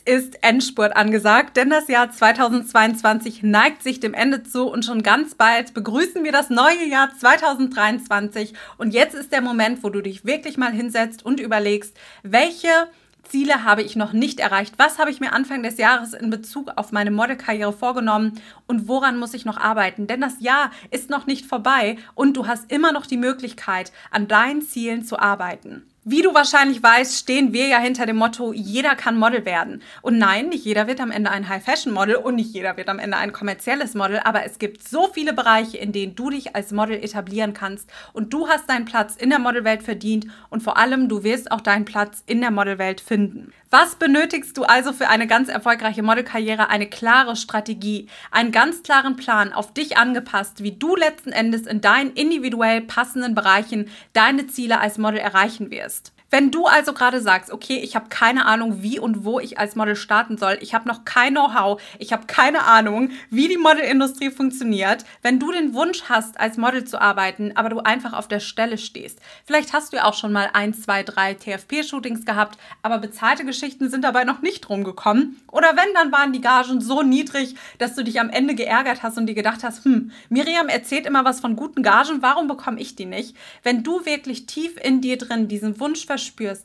Jetzt ist Endspurt angesagt, denn das Jahr 2022 neigt sich dem Ende zu und schon ganz bald begrüßen wir das neue Jahr 2023. Und jetzt ist der Moment, wo du dich wirklich mal hinsetzt und überlegst, welche Ziele habe ich noch nicht erreicht? Was habe ich mir Anfang des Jahres in Bezug auf meine Modelkarriere vorgenommen und woran muss ich noch arbeiten? Denn das Jahr ist noch nicht vorbei und du hast immer noch die Möglichkeit, an deinen Zielen zu arbeiten. Wie du wahrscheinlich weißt, stehen wir ja hinter dem Motto, jeder kann Model werden. Und nein, nicht jeder wird am Ende ein High-Fashion-Model und nicht jeder wird am Ende ein kommerzielles Model, aber es gibt so viele Bereiche, in denen du dich als Model etablieren kannst und du hast deinen Platz in der Modelwelt verdient und vor allem du wirst auch deinen Platz in der Modelwelt finden. Was benötigst du also für eine ganz erfolgreiche Modelkarriere? Eine klare Strategie, einen ganz klaren Plan auf dich angepasst, wie du letzten Endes in deinen individuell passenden Bereichen deine Ziele als Model erreichen wirst. Wenn du also gerade sagst, okay, ich habe keine Ahnung, wie und wo ich als Model starten soll, ich habe noch kein Know-how, ich habe keine Ahnung, wie die Modelindustrie funktioniert, wenn du den Wunsch hast, als Model zu arbeiten, aber du einfach auf der Stelle stehst, vielleicht hast du ja auch schon mal ein, zwei, drei TFP-Shootings gehabt, aber bezahlte Geschichten sind dabei noch nicht rumgekommen. Oder wenn, dann waren die Gagen so niedrig, dass du dich am Ende geärgert hast und dir gedacht hast, hm, Miriam erzählt immer was von guten Gagen, warum bekomme ich die nicht? Wenn du wirklich tief in dir drin diesen Wunsch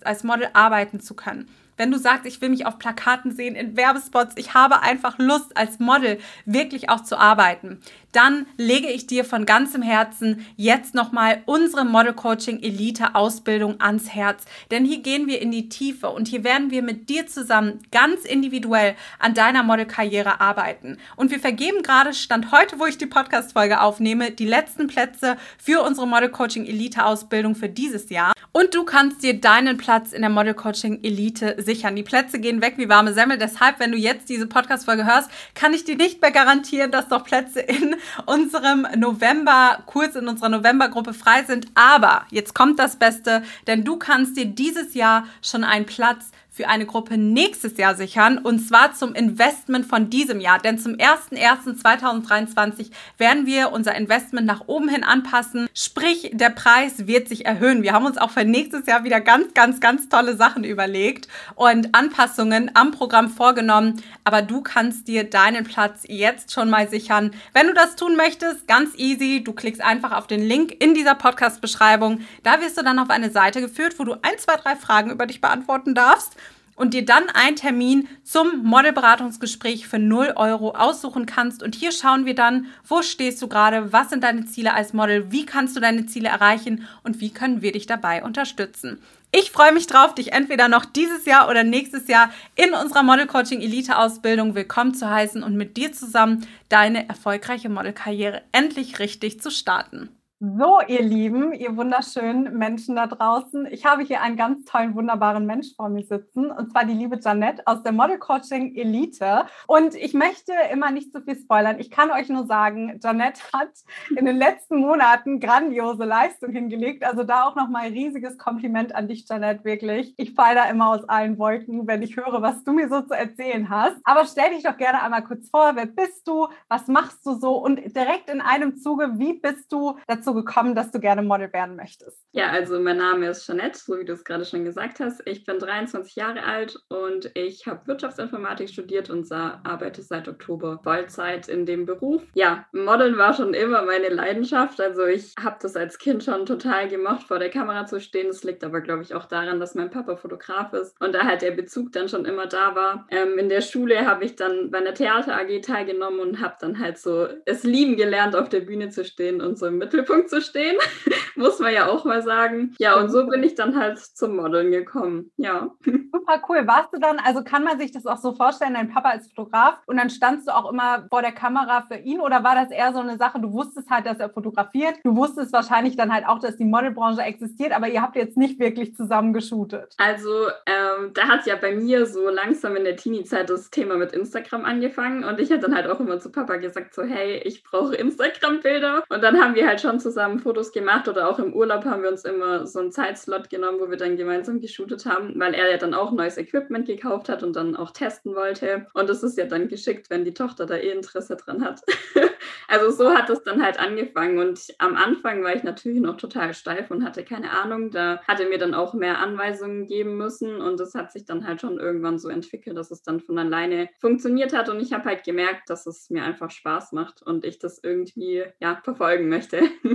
als Model arbeiten zu können, wenn du sagst, ich will mich auf Plakaten sehen, in Werbespots, ich habe einfach Lust, als Model wirklich auch zu arbeiten, dann lege ich dir von ganzem Herzen jetzt nochmal unsere Model Coaching Elite Ausbildung ans Herz. Denn hier gehen wir in die Tiefe und hier werden wir mit dir zusammen ganz individuell an deiner Modelkarriere arbeiten. Und wir vergeben gerade, Stand heute, wo ich die Podcast-Folge aufnehme, die letzten Plätze für unsere Model Coaching Elite Ausbildung für dieses Jahr. Und du kannst dir deinen Platz in der Model Coaching Elite sichern. Die Plätze gehen weg wie warme Semmel. Deshalb, wenn du jetzt diese Podcast-Folge hörst, kann ich dir nicht mehr garantieren, dass noch Plätze in unserem November-Kurs, in unserer November-Gruppe frei sind. Aber jetzt kommt das Beste, denn du kannst dir dieses Jahr schon einen Platz für eine Gruppe nächstes Jahr sichern und zwar zum Investment von diesem Jahr. Denn zum 01.01.2023 werden wir unser Investment nach oben hin anpassen. Sprich, der Preis wird sich erhöhen. Wir haben uns auch für nächstes Jahr wieder ganz, ganz, ganz tolle Sachen überlegt und Anpassungen am Programm vorgenommen. Aber du kannst dir deinen Platz jetzt schon mal sichern. Wenn du das tun möchtest, ganz easy. Du klickst einfach auf den Link in dieser Podcast-Beschreibung. Da wirst du dann auf eine Seite geführt, wo du ein, zwei, drei Fragen über dich beantworten darfst und dir dann einen Termin zum Modelberatungsgespräch für 0 Euro aussuchen kannst. Und hier schauen wir dann, wo stehst du gerade, was sind deine Ziele als Model, wie kannst du deine Ziele erreichen und wie können wir dich dabei unterstützen. Ich freue mich drauf, dich entweder noch dieses Jahr oder nächstes Jahr in unserer Model Coaching Elite Ausbildung willkommen zu heißen und mit dir zusammen deine erfolgreiche Modelkarriere endlich richtig zu starten. So, ihr Lieben, ihr wunderschönen Menschen da draußen. Ich habe hier einen ganz tollen, wunderbaren Mensch vor mir sitzen, und zwar die liebe Janette aus der Model Coaching Elite. Und ich möchte immer nicht zu viel spoilern. Ich kann euch nur sagen, Janette hat in den letzten Monaten grandiose Leistung hingelegt. Also da auch nochmal ein riesiges Kompliment an dich, Janette, wirklich. Ich falle da immer aus allen Wolken, wenn ich höre, was du mir so zu erzählen hast. Aber stell dich doch gerne einmal kurz vor. Wer bist du? Was machst du so? Und direkt in einem Zuge, wie bist du dazu gekommen, dass du gerne Model werden möchtest? Ja, also mein Name ist Jeanette, so wie du es gerade schon gesagt hast. Ich bin 23 Jahre alt und ich habe Wirtschaftsinformatik studiert und arbeite seit Oktober Vollzeit in dem Beruf. Ja, Modeln war schon immer meine Leidenschaft. Also ich habe das als Kind schon total gemocht, vor der Kamera zu stehen. Das liegt aber, glaube ich, auch daran, dass mein Papa Fotograf ist und da halt der Bezug dann schon immer da war. Ähm, in der Schule habe ich dann bei einer Theater AG teilgenommen und habe dann halt so es lieben gelernt, auf der Bühne zu stehen und so im Mittelpunkt Mittelpunkt zu stehen, muss man ja auch mal sagen. Ja, und so bin ich dann halt zum Modeln gekommen. Ja. Super cool. Warst du dann, also kann man sich das auch so vorstellen, dein Papa ist Fotograf und dann standst du auch immer vor der Kamera für ihn oder war das eher so eine Sache, du wusstest halt, dass er fotografiert, du wusstest wahrscheinlich dann halt auch, dass die Modelbranche existiert, aber ihr habt jetzt nicht wirklich zusammen geshootet? Also ähm, da hat ja bei mir so langsam in der Teenie-Zeit das Thema mit Instagram angefangen und ich habe dann halt auch immer zu Papa gesagt, so hey, ich brauche Instagram-Bilder und dann haben wir halt schon zusammen Fotos gemacht oder auch im Urlaub haben wir uns immer so einen Zeitslot genommen, wo wir dann gemeinsam geshootet haben, weil er ja dann auch neues Equipment gekauft hat und dann auch testen wollte. Und das ist ja dann geschickt, wenn die Tochter da eh Interesse dran hat. also so hat es dann halt angefangen. Und am Anfang war ich natürlich noch total steif und hatte keine Ahnung. Da hatte mir dann auch mehr Anweisungen geben müssen. Und das hat sich dann halt schon irgendwann so entwickelt, dass es dann von alleine funktioniert hat. Und ich habe halt gemerkt, dass es mir einfach Spaß macht und ich das irgendwie ja verfolgen möchte.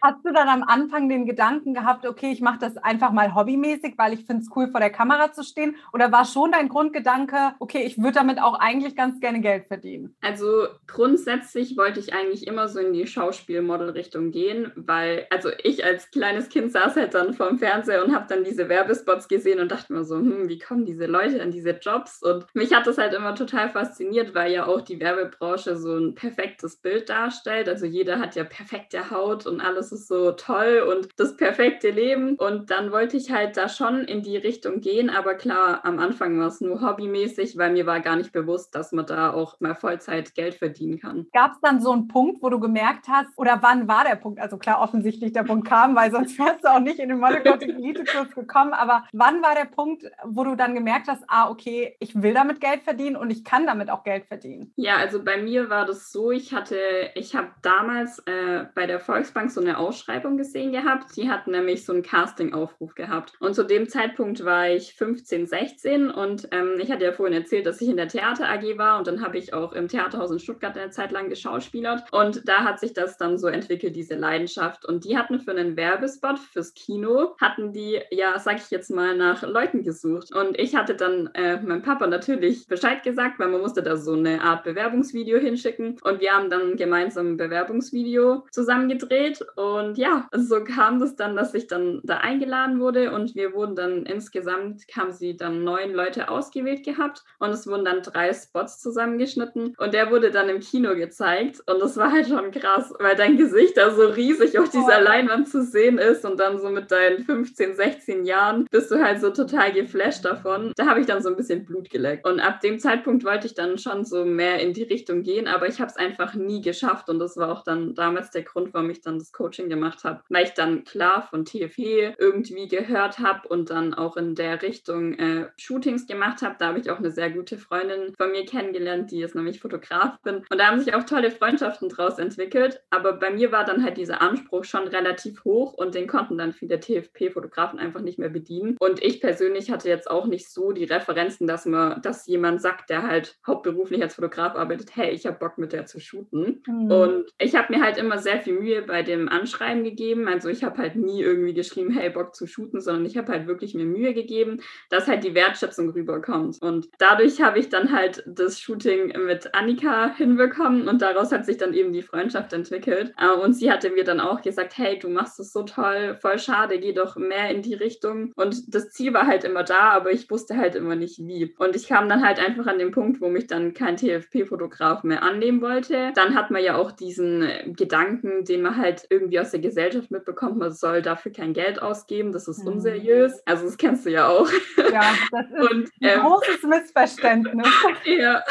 Hast du dann am Anfang den Gedanken gehabt, okay, ich mache das einfach mal hobbymäßig, weil ich finde es cool, vor der Kamera zu stehen? Oder war schon dein Grundgedanke, okay, ich würde damit auch eigentlich ganz gerne Geld verdienen? Also grundsätzlich wollte ich eigentlich immer so in die Schauspielmodel-Richtung gehen, weil, also ich als kleines Kind saß halt dann vorm Fernseher und habe dann diese Werbespots gesehen und dachte mir so, hm, wie kommen diese Leute an diese Jobs? Und mich hat das halt immer total fasziniert, weil ja auch die Werbebranche so ein perfektes Bild darstellt. Also jeder hat ja perfekte Haut und alles das ist so toll und das perfekte Leben. Und dann wollte ich halt da schon in die Richtung gehen. Aber klar, am Anfang war es nur hobbymäßig, weil mir war gar nicht bewusst, dass man da auch mal Vollzeit Geld verdienen kann. Gab es dann so einen Punkt, wo du gemerkt hast, oder wann war der Punkt? Also klar, offensichtlich der Punkt kam, weil sonst wärst du auch nicht in den Monocotic Elite-Kurs gekommen. Aber wann war der Punkt, wo du dann gemerkt hast, ah, okay, ich will damit Geld verdienen und ich kann damit auch Geld verdienen? Ja, also bei mir war das so, ich hatte, ich habe damals äh, bei der Volksbank so eine Ausschreibung gesehen gehabt. Die hatten nämlich so einen Casting-Aufruf gehabt. Und zu dem Zeitpunkt war ich 15, 16 und ähm, ich hatte ja vorhin erzählt, dass ich in der Theater AG war und dann habe ich auch im Theaterhaus in Stuttgart eine Zeit lang geschauspielert. Und da hat sich das dann so entwickelt, diese Leidenschaft. Und die hatten für einen Werbespot fürs Kino, hatten die, ja, sag ich jetzt mal, nach Leuten gesucht. Und ich hatte dann äh, meinem Papa natürlich Bescheid gesagt, weil man musste da so eine Art Bewerbungsvideo hinschicken. Und wir haben dann gemeinsam ein Bewerbungsvideo zusammengedreht. Und und ja, so kam das dann, dass ich dann da eingeladen wurde und wir wurden dann insgesamt, haben sie dann neun Leute ausgewählt gehabt und es wurden dann drei Spots zusammengeschnitten und der wurde dann im Kino gezeigt und das war halt schon krass, weil dein Gesicht da so riesig auf dieser Leinwand zu sehen ist und dann so mit deinen 15, 16 Jahren bist du halt so total geflasht davon. Da habe ich dann so ein bisschen Blut geleckt und ab dem Zeitpunkt wollte ich dann schon so mehr in die Richtung gehen, aber ich habe es einfach nie geschafft und das war auch dann damals der Grund, warum ich dann das Coaching Coaching gemacht habe, weil ich dann klar von TFE irgendwie gehört habe und dann auch in der Richtung äh, Shootings gemacht habe. Da habe ich auch eine sehr gute Freundin von mir kennengelernt, die ist nämlich Fotografin. Und da haben sich auch tolle Freundschaften draus entwickelt. Aber bei mir war dann halt dieser Anspruch schon relativ hoch und den konnten dann viele TFP-Fotografen einfach nicht mehr bedienen. Und ich persönlich hatte jetzt auch nicht so die Referenzen, dass man, dass jemand sagt, der halt hauptberuflich als Fotograf arbeitet, hey, ich habe Bock mit der zu shooten. Mhm. Und ich habe mir halt immer sehr viel Mühe bei dem Anspruch Anschreiben gegeben. Also ich habe halt nie irgendwie geschrieben, hey, Bock zu shooten, sondern ich habe halt wirklich mir Mühe gegeben, dass halt die Wertschätzung rüberkommt. Und dadurch habe ich dann halt das Shooting mit Annika hinbekommen und daraus hat sich dann eben die Freundschaft entwickelt. Äh, und sie hatte mir dann auch gesagt, hey, du machst es so toll, voll schade, geh doch mehr in die Richtung. Und das Ziel war halt immer da, aber ich wusste halt immer nicht wie. Und ich kam dann halt einfach an den Punkt, wo mich dann kein TFP-Fotograf mehr annehmen wollte. Dann hat man ja auch diesen Gedanken, den man halt irgendwie aus der Gesellschaft mitbekommt, man soll dafür kein Geld ausgeben, das ist unseriös. Also das kennst du ja auch. Ja, das ist Und, ein ähm, großes Missverständnis. ja.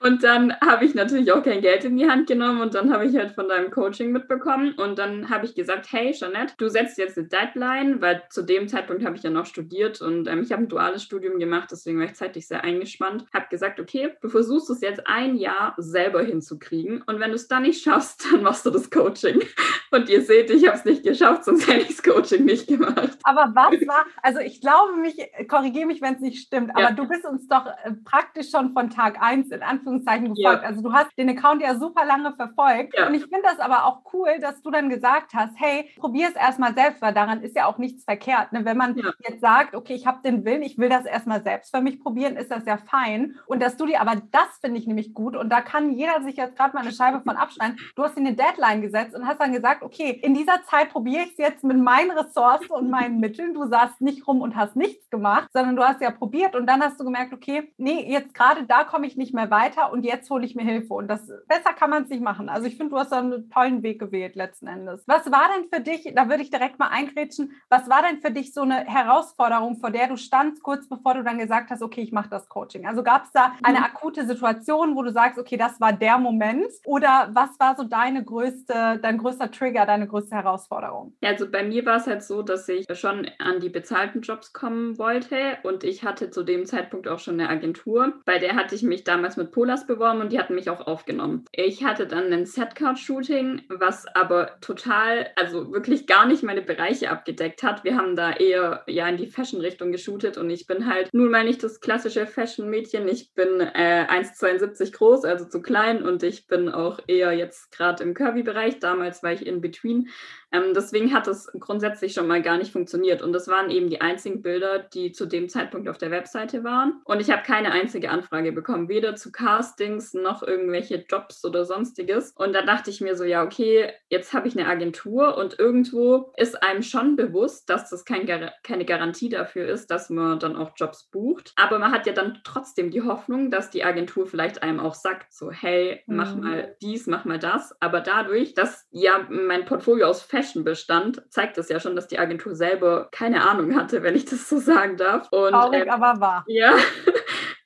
Und dann habe ich natürlich auch kein Geld in die Hand genommen und dann habe ich halt von deinem Coaching mitbekommen und dann habe ich gesagt, hey Jeanette, du setzt jetzt eine Deadline, weil zu dem Zeitpunkt habe ich ja noch studiert und ähm, ich habe ein duales Studium gemacht, deswegen war ich zeitlich sehr eingespannt. Habe gesagt, okay, du versuchst es jetzt ein Jahr selber hinzukriegen und wenn du es dann nicht schaffst, dann machst du das Coaching. Und ihr seht, ich habe es nicht geschafft, sonst hätte ich das Coaching nicht gemacht. Aber was war, also ich glaube mich, korrigiere mich, wenn es nicht stimmt, aber ja. du bist uns doch äh, praktisch schon von Tag 1 in Anführungszeichen Anführungszeichen gefolgt. Ja. Also du hast den Account ja super lange verfolgt. Ja. Und ich finde das aber auch cool, dass du dann gesagt hast, hey, probier es erstmal selbst, weil daran ist ja auch nichts verkehrt. Ne? Wenn man ja. jetzt sagt, okay, ich habe den Willen, ich will das erstmal selbst für mich probieren, ist das ja fein. Und dass du dir, aber das finde ich nämlich gut und da kann jeder sich jetzt gerade mal eine Scheibe von abschneiden. Du hast dir eine Deadline gesetzt und hast dann gesagt, okay, in dieser Zeit probiere ich es jetzt mit meinen Ressourcen und meinen Mitteln. Du saßt nicht rum und hast nichts gemacht, sondern du hast ja probiert und dann hast du gemerkt, okay, nee, jetzt gerade da komme ich nicht mehr weiter weiter und jetzt hole ich mir Hilfe. Und das besser kann man es nicht machen. Also ich finde, du hast da einen tollen Weg gewählt letzten Endes. Was war denn für dich, da würde ich direkt mal eingrätschen, was war denn für dich so eine Herausforderung, vor der du standst, kurz bevor du dann gesagt hast, okay, ich mache das Coaching? Also gab es da eine mhm. akute Situation, wo du sagst, okay, das war der Moment? Oder was war so deine größte, dein größter Trigger, deine größte Herausforderung? Ja, also bei mir war es halt so, dass ich schon an die bezahlten Jobs kommen wollte und ich hatte zu dem Zeitpunkt auch schon eine Agentur. Bei der hatte ich mich damals mit Polas beworben und die hatten mich auch aufgenommen. Ich hatte dann ein Setcard-Shooting, was aber total, also wirklich gar nicht meine Bereiche abgedeckt hat. Wir haben da eher ja in die Fashion-Richtung geshootet und ich bin halt nun mal nicht das klassische Fashion-Mädchen. Ich bin äh, 1,72 groß, also zu klein und ich bin auch eher jetzt gerade im Curvy-Bereich. Damals war ich in Between. Ähm, deswegen hat es grundsätzlich schon mal gar nicht funktioniert. Und das waren eben die einzigen Bilder, die zu dem Zeitpunkt auf der Webseite waren. Und ich habe keine einzige Anfrage bekommen, weder zu Castings noch irgendwelche Jobs oder sonstiges. Und da dachte ich mir so, ja, okay, jetzt habe ich eine Agentur und irgendwo ist einem schon bewusst, dass das kein, keine Garantie dafür ist, dass man dann auch Jobs bucht. Aber man hat ja dann trotzdem die Hoffnung, dass die Agentur vielleicht einem auch sagt, so, hey, mach mhm. mal dies, mach mal das. Aber dadurch, dass ja mein Portfolio aus Fashion bestand, zeigt es ja schon, dass die Agentur selber keine Ahnung hatte, wenn ich das so sagen darf. Und, Traurig, ähm, aber wahr. Ja.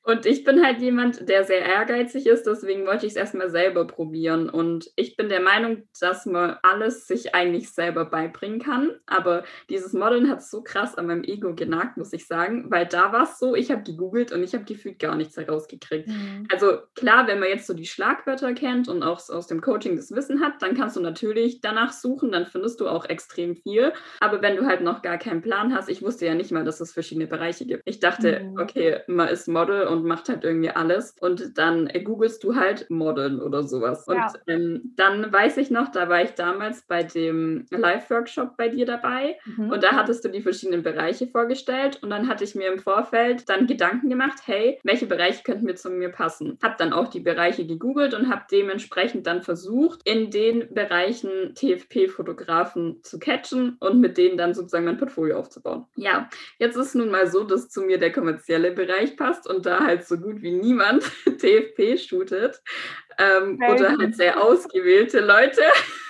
Und ich bin halt jemand, der sehr ehrgeizig ist, deswegen wollte ich es erstmal selber probieren. Und ich bin der Meinung, dass man alles sich eigentlich selber beibringen kann. Aber dieses Modeln hat so krass an meinem Ego genagt, muss ich sagen, weil da war es so, ich habe gegoogelt und ich habe gefühlt gar nichts herausgekriegt. Mhm. Also klar, wenn man jetzt so die Schlagwörter kennt und auch aus dem Coaching das Wissen hat, dann kannst du natürlich danach suchen, dann findest du auch extrem viel. Aber wenn du halt noch gar keinen Plan hast, ich wusste ja nicht mal, dass es verschiedene Bereiche gibt. Ich dachte, mhm. okay, man ist Model und macht halt irgendwie alles. Und dann googelst du halt Modeln oder sowas. Und ja. ähm, dann weiß ich noch, da war ich damals bei dem Live-Workshop bei dir dabei. Mhm. Und da hattest du die verschiedenen Bereiche vorgestellt. Und dann hatte ich mir im Vorfeld dann Gedanken gemacht, hey, welche Bereiche könnten mir zu mir passen? Hab dann auch die Bereiche gegoogelt und habe dementsprechend dann versucht, in den Bereichen TFP-Fotografen zu catchen und mit denen dann sozusagen mein Portfolio aufzubauen. Ja, jetzt ist nun mal so, dass zu mir der kommerzielle Bereich passt und da halt so gut wie niemand TFP shootet ähm, oder halt sehr ausgewählte Leute.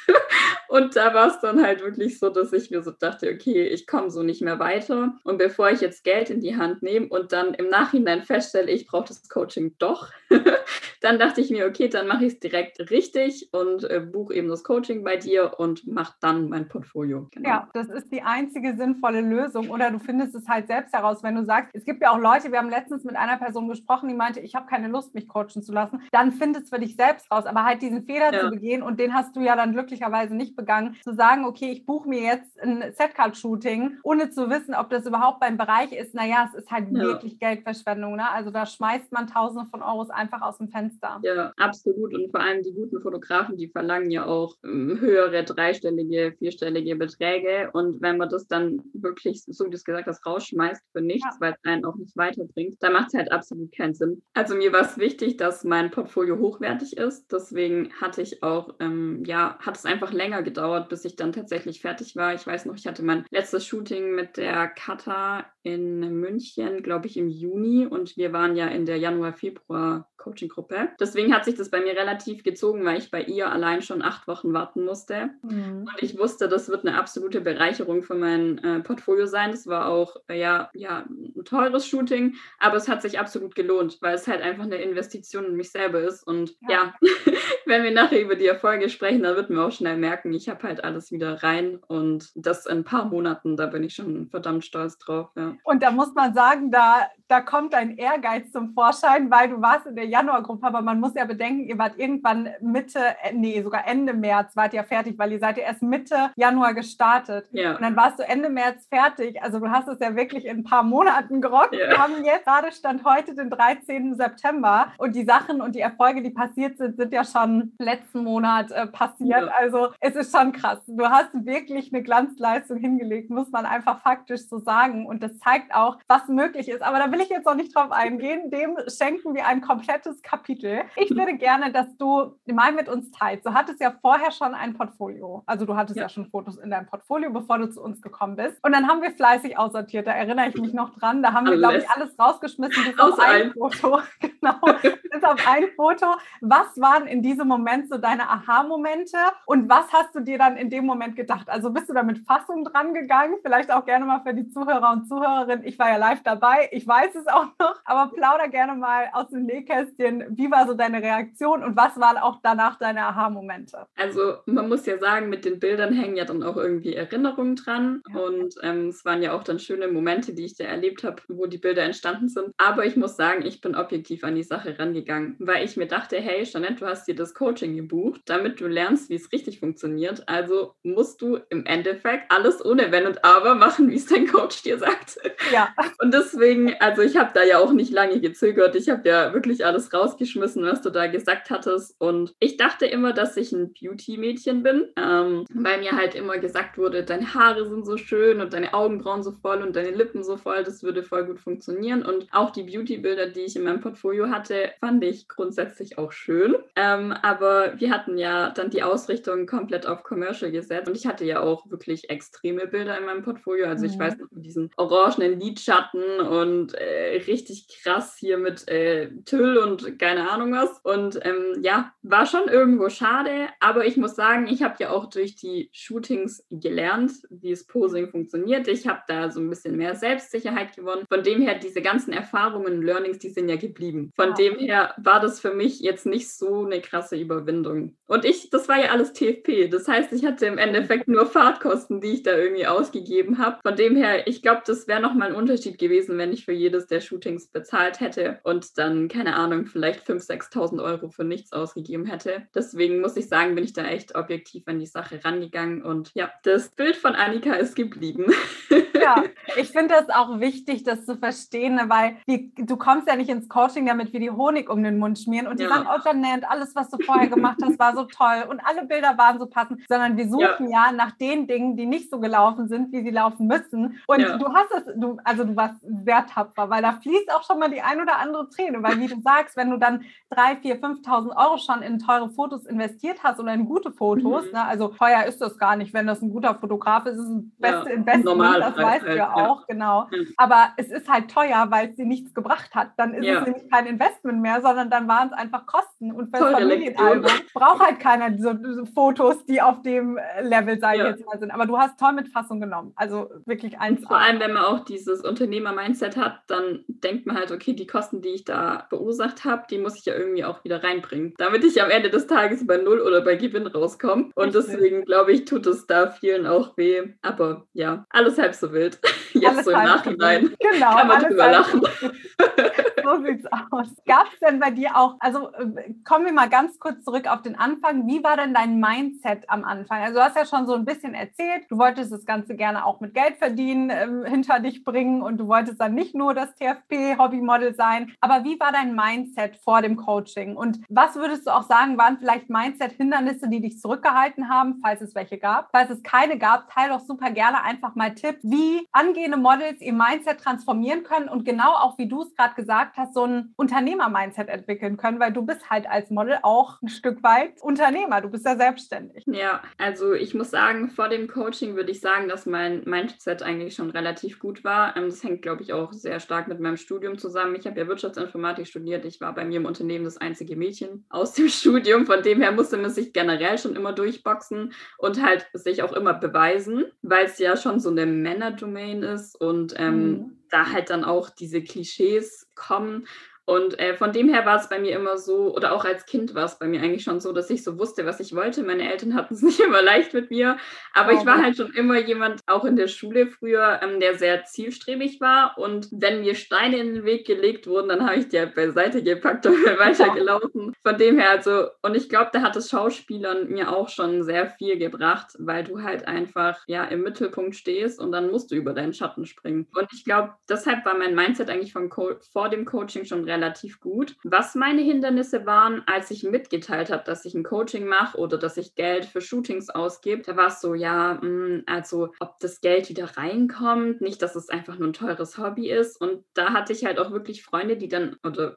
Und da war es dann halt wirklich so, dass ich mir so dachte, okay, ich komme so nicht mehr weiter. Und bevor ich jetzt Geld in die Hand nehme und dann im Nachhinein feststelle, ich brauche das Coaching doch, dann dachte ich mir, okay, dann mache ich es direkt richtig und äh, buche eben das Coaching bei dir und mache dann mein Portfolio. Genau. Ja, das ist die einzige sinnvolle Lösung. Oder du findest es halt selbst heraus, wenn du sagst, es gibt ja auch Leute, wir haben letztens mit einer Person gesprochen, die meinte, ich habe keine Lust, mich coachen zu lassen. Dann findest du für dich selbst raus. Aber halt diesen Fehler ja. zu begehen und den hast du ja dann glücklicherweise nicht begangen, zu sagen, okay, ich buche mir jetzt ein Setcard-Shooting, ohne zu wissen, ob das überhaupt beim Bereich ist. Naja, es ist halt ja. wirklich Geldverschwendung. Ne? Also da schmeißt man Tausende von Euros einfach aus dem Fenster. Ja, absolut. Und vor allem die guten Fotografen, die verlangen ja auch ähm, höhere dreistellige, vierstellige Beträge. Und wenn man das dann wirklich, so wie du es gesagt hast, rausschmeißt für nichts, ja. weil es einen auch nicht weiterbringt, dann macht es halt absolut keinen Sinn. Also mir war es wichtig, dass mein Portfolio hochwertig ist. Deswegen hatte ich auch, ähm, ja, hat es einfach länger gedauert, bis ich dann tatsächlich fertig war. Ich weiß noch, ich hatte mein letztes Shooting mit der Kata in München, glaube ich, im Juni und wir waren ja in der Januar-Februar Coaching-Gruppe. Deswegen hat sich das bei mir relativ gezogen, weil ich bei ihr allein schon acht Wochen warten musste. Mhm. Und ich wusste, das wird eine absolute Bereicherung für mein äh, Portfolio sein. Das war auch äh, ja, ja, ein teures Shooting, aber es hat sich absolut gelohnt, weil es halt einfach eine Investition in mich selber ist. Und ja, ja wenn wir nachher über die Erfolge sprechen, dann wird man auch schnell merken, ich habe halt alles wieder rein und das in ein paar Monaten, da bin ich schon verdammt stolz drauf. Ja. Und da muss man sagen, da, da kommt ein Ehrgeiz zum Vorschein, weil du warst in der Januargruppe, aber man muss ja bedenken, ihr wart irgendwann Mitte, äh, nee, sogar Ende März wart ihr fertig, weil ihr seid ja erst Mitte Januar gestartet. Ja. Und dann warst du Ende März fertig. Also du hast es ja wirklich in ein paar Monaten gerockt. Ja. Wir haben jetzt gerade Stand heute den 13. September und die Sachen und die Erfolge, die passiert sind, sind ja schon letzten Monat äh, passiert. Ja. Also es ist schon krass. Du hast wirklich eine Glanzleistung hingelegt, muss man einfach faktisch so sagen. Und das zeigt auch, was möglich ist. Aber da will ich jetzt noch nicht drauf eingehen. Dem schenken wir ein komplettes Kapitel. Ich würde gerne, dass du mal mit uns teilst. Du hattest ja vorher schon ein Portfolio. Also du hattest ja. ja schon Fotos in deinem Portfolio, bevor du zu uns gekommen bist. Und dann haben wir fleißig aussortiert. Da erinnere ich mich noch dran. Da haben alles. wir, glaube ich, alles rausgeschmissen, bis auf ein Foto. genau, bis auf ein Foto. Was waren in diesem Moment so deine Aha-Momente und was hast du dir dann in dem Moment gedacht? Also bist du da mit Fassung dran gegangen? Vielleicht auch gerne mal für die Zuhörer und Zuhörerinnen. Ich war ja live dabei, ich weiß es auch noch, aber plauder gerne mal aus dem Nähkästchen. Wie war so deine Reaktion und was waren auch danach deine Aha-Momente? Also man muss ja sagen, mit den Bildern hängen ja dann auch irgendwie Erinnerungen dran ja. und ähm, es waren ja auch dann schöne Momente, die ich da erlebt habe, wo die Bilder entstanden sind. Aber ich muss sagen, ich bin objektiv an die Sache rangegangen, weil ich mir dachte, hey, Jeanette, du hast dir das Coaching gebucht, damit du lernst, wie es richtig funktioniert. Also musst du im Endeffekt alles ohne Wenn und Aber machen, wie es dein Coach dir sagt. Ja. Und deswegen, also ich habe da ja auch nicht lange gezögert. Ich habe ja wirklich alles rausgeschmissen, was du da gesagt hattest. Und ich dachte immer, dass ich ein Beauty-Mädchen bin, ähm, weil mir halt immer gesagt wurde, deine Haare sind so schön und deine Augenbrauen so voll und deine Lippen so voll. Das würde voll gut funktionieren. Und auch die Beauty-Bilder, die ich in meinem Portfolio hatte, fand ich grundsätzlich auch schön. Ähm, aber wir hatten ja dann die Ausrichtung komplett auf Commercial gesetzt. Und ich hatte ja auch wirklich extreme Bilder in meinem Portfolio. Also ich mhm. weiß noch, mit diesen orangenen Lidschatten und äh, richtig krass hier mit äh, Tüll und keine Ahnung was. Und ähm, ja, war schon irgendwo schade. Aber ich muss sagen, ich habe ja auch durch die Shootings gelernt, wie es Posing funktioniert. Ich habe da so ein bisschen mehr Selbstsicherheit gewonnen. Von dem her, diese ganzen Erfahrungen und Learnings, die sind ja geblieben. Von ja. dem her war das für mich jetzt nicht so eine krasse Überwindung. Und ich, das war ja alles TFP. Das heißt, ich hatte im Endeffekt nur Fahrtkosten, die ich da irgendwie ausgegeben habe. Von dem her, ich glaube, das wäre nochmal ein Unterschied gewesen, wenn ich für jedes der Shootings bezahlt hätte und dann, keine Ahnung, vielleicht 5.000, 6.000 Euro für nichts ausgegeben hätte. Deswegen muss ich sagen, bin ich da echt objektiv an die Sache rangegangen. Und ja, das Bild von Annika ist geblieben. Ja, ich finde das auch wichtig, das zu verstehen, ne, weil die, du kommst ja nicht ins Coaching, damit wir die Honig um den Mund schmieren und die ja. sagen, oh Jeanette, alles, was du vorher gemacht hast, war so toll und alle Bilder waren so passend, sondern wir suchen ja, ja nach den Dingen, die nicht so gelaufen sind, wie sie laufen müssen. Und ja. du hast es, du, also du warst sehr tapfer, weil da fließt auch schon mal die ein oder andere Träne, weil wie du sagst, wenn du dann drei, vier, 5.000 Euro schon in teure Fotos investiert hast oder in gute Fotos, mhm. ne, also teuer ist das gar nicht, wenn das ein guter Fotograf ist, ist es ein beste Investment, Normal, das weißt du ja auch, genau. Aber es ist halt teuer, weil es dir nichts gebracht hat. Dann ist es nämlich kein Investment mehr, sondern dann waren es einfach Kosten. Und für das Familienalbum braucht halt keiner diese, diese, Fotos, die auf dem äh, Level, sage ich jetzt mal, sind. Aber du hast toll mit Fassung genommen. Also wirklich eins. Vor allem, wenn man auch dieses Unternehmer-Mindset hat, dann denkt man halt, okay, die Kosten, die ich da verursacht habe, die muss ich ja irgendwie auch wieder reinbringen, damit ich am Ende des Tages bei Null oder bei Gewinn rauskomme. Und deswegen glaube ich, tut es da vielen auch weh. Aber ja, alles halb so wild. Jetzt alles so im Nachhinein. Genau, kann man drüber lachen. so sieht's aus. Gab es denn bei dir auch, also äh, kommen wir mal ganz kurz zurück auf den Anfang. Wie war denn dein Mindset am Anfang? Also du hast ja schon so ein bisschen erzählt, du wolltest das Ganze gerne auch mit Geld verdienen äh, hinter dich bringen und du wolltest dann nicht nur das TFP-Hobbymodel sein. Aber wie war dein Mindset vor dem Coaching? Und was würdest du auch sagen, waren vielleicht Mindset-Hindernisse, die dich zurückgehalten haben, falls es welche gab? Falls es keine gab, teile doch super gerne einfach mal Tipps, wie angehende Models ihr Mindset transformieren können und genau auch, wie du es gerade gesagt hast, so ein Unternehmer-Mindset entwickeln können, weil du bist halt als Model auch ein Stück weit Unternehmer, du bist ja selbstständig. Ja, also ich muss sagen, vor dem Coaching würde ich sagen, dass mein Mindset eigentlich schon relativ gut war. Ähm, das hängt, glaube ich, auch sehr stark mit meinem Studium zusammen. Ich habe ja Wirtschaftsinformatik studiert. Ich war bei mir im Unternehmen das einzige Mädchen aus dem Studium. Von dem her musste man sich generell schon immer durchboxen und halt sich auch immer beweisen, weil es ja schon so eine Männerdomain ist und ähm, mhm. da halt dann auch diese Klischees kommen und äh, von dem her war es bei mir immer so, oder auch als Kind war es bei mir eigentlich schon so, dass ich so wusste, was ich wollte. Meine Eltern hatten es nicht immer leicht mit mir, aber oh, ich war halt schon immer jemand, auch in der Schule früher, ähm, der sehr zielstrebig war. Und wenn mir Steine in den Weg gelegt wurden, dann habe ich die halt beiseite gepackt und bin weitergelaufen. Von dem her, also, und ich glaube, da hat das Schauspielern mir auch schon sehr viel gebracht, weil du halt einfach ja im Mittelpunkt stehst und dann musst du über deinen Schatten springen. Und ich glaube, deshalb war mein Mindset eigentlich von vor dem Coaching schon relativ gut. Was meine Hindernisse waren, als ich mitgeteilt habe, dass ich ein Coaching mache oder dass ich Geld für Shootings ausgebe, da war es so, ja, hm, also ob das Geld wieder reinkommt, nicht, dass es einfach nur ein teures Hobby ist. Und da hatte ich halt auch wirklich Freunde, die dann, oder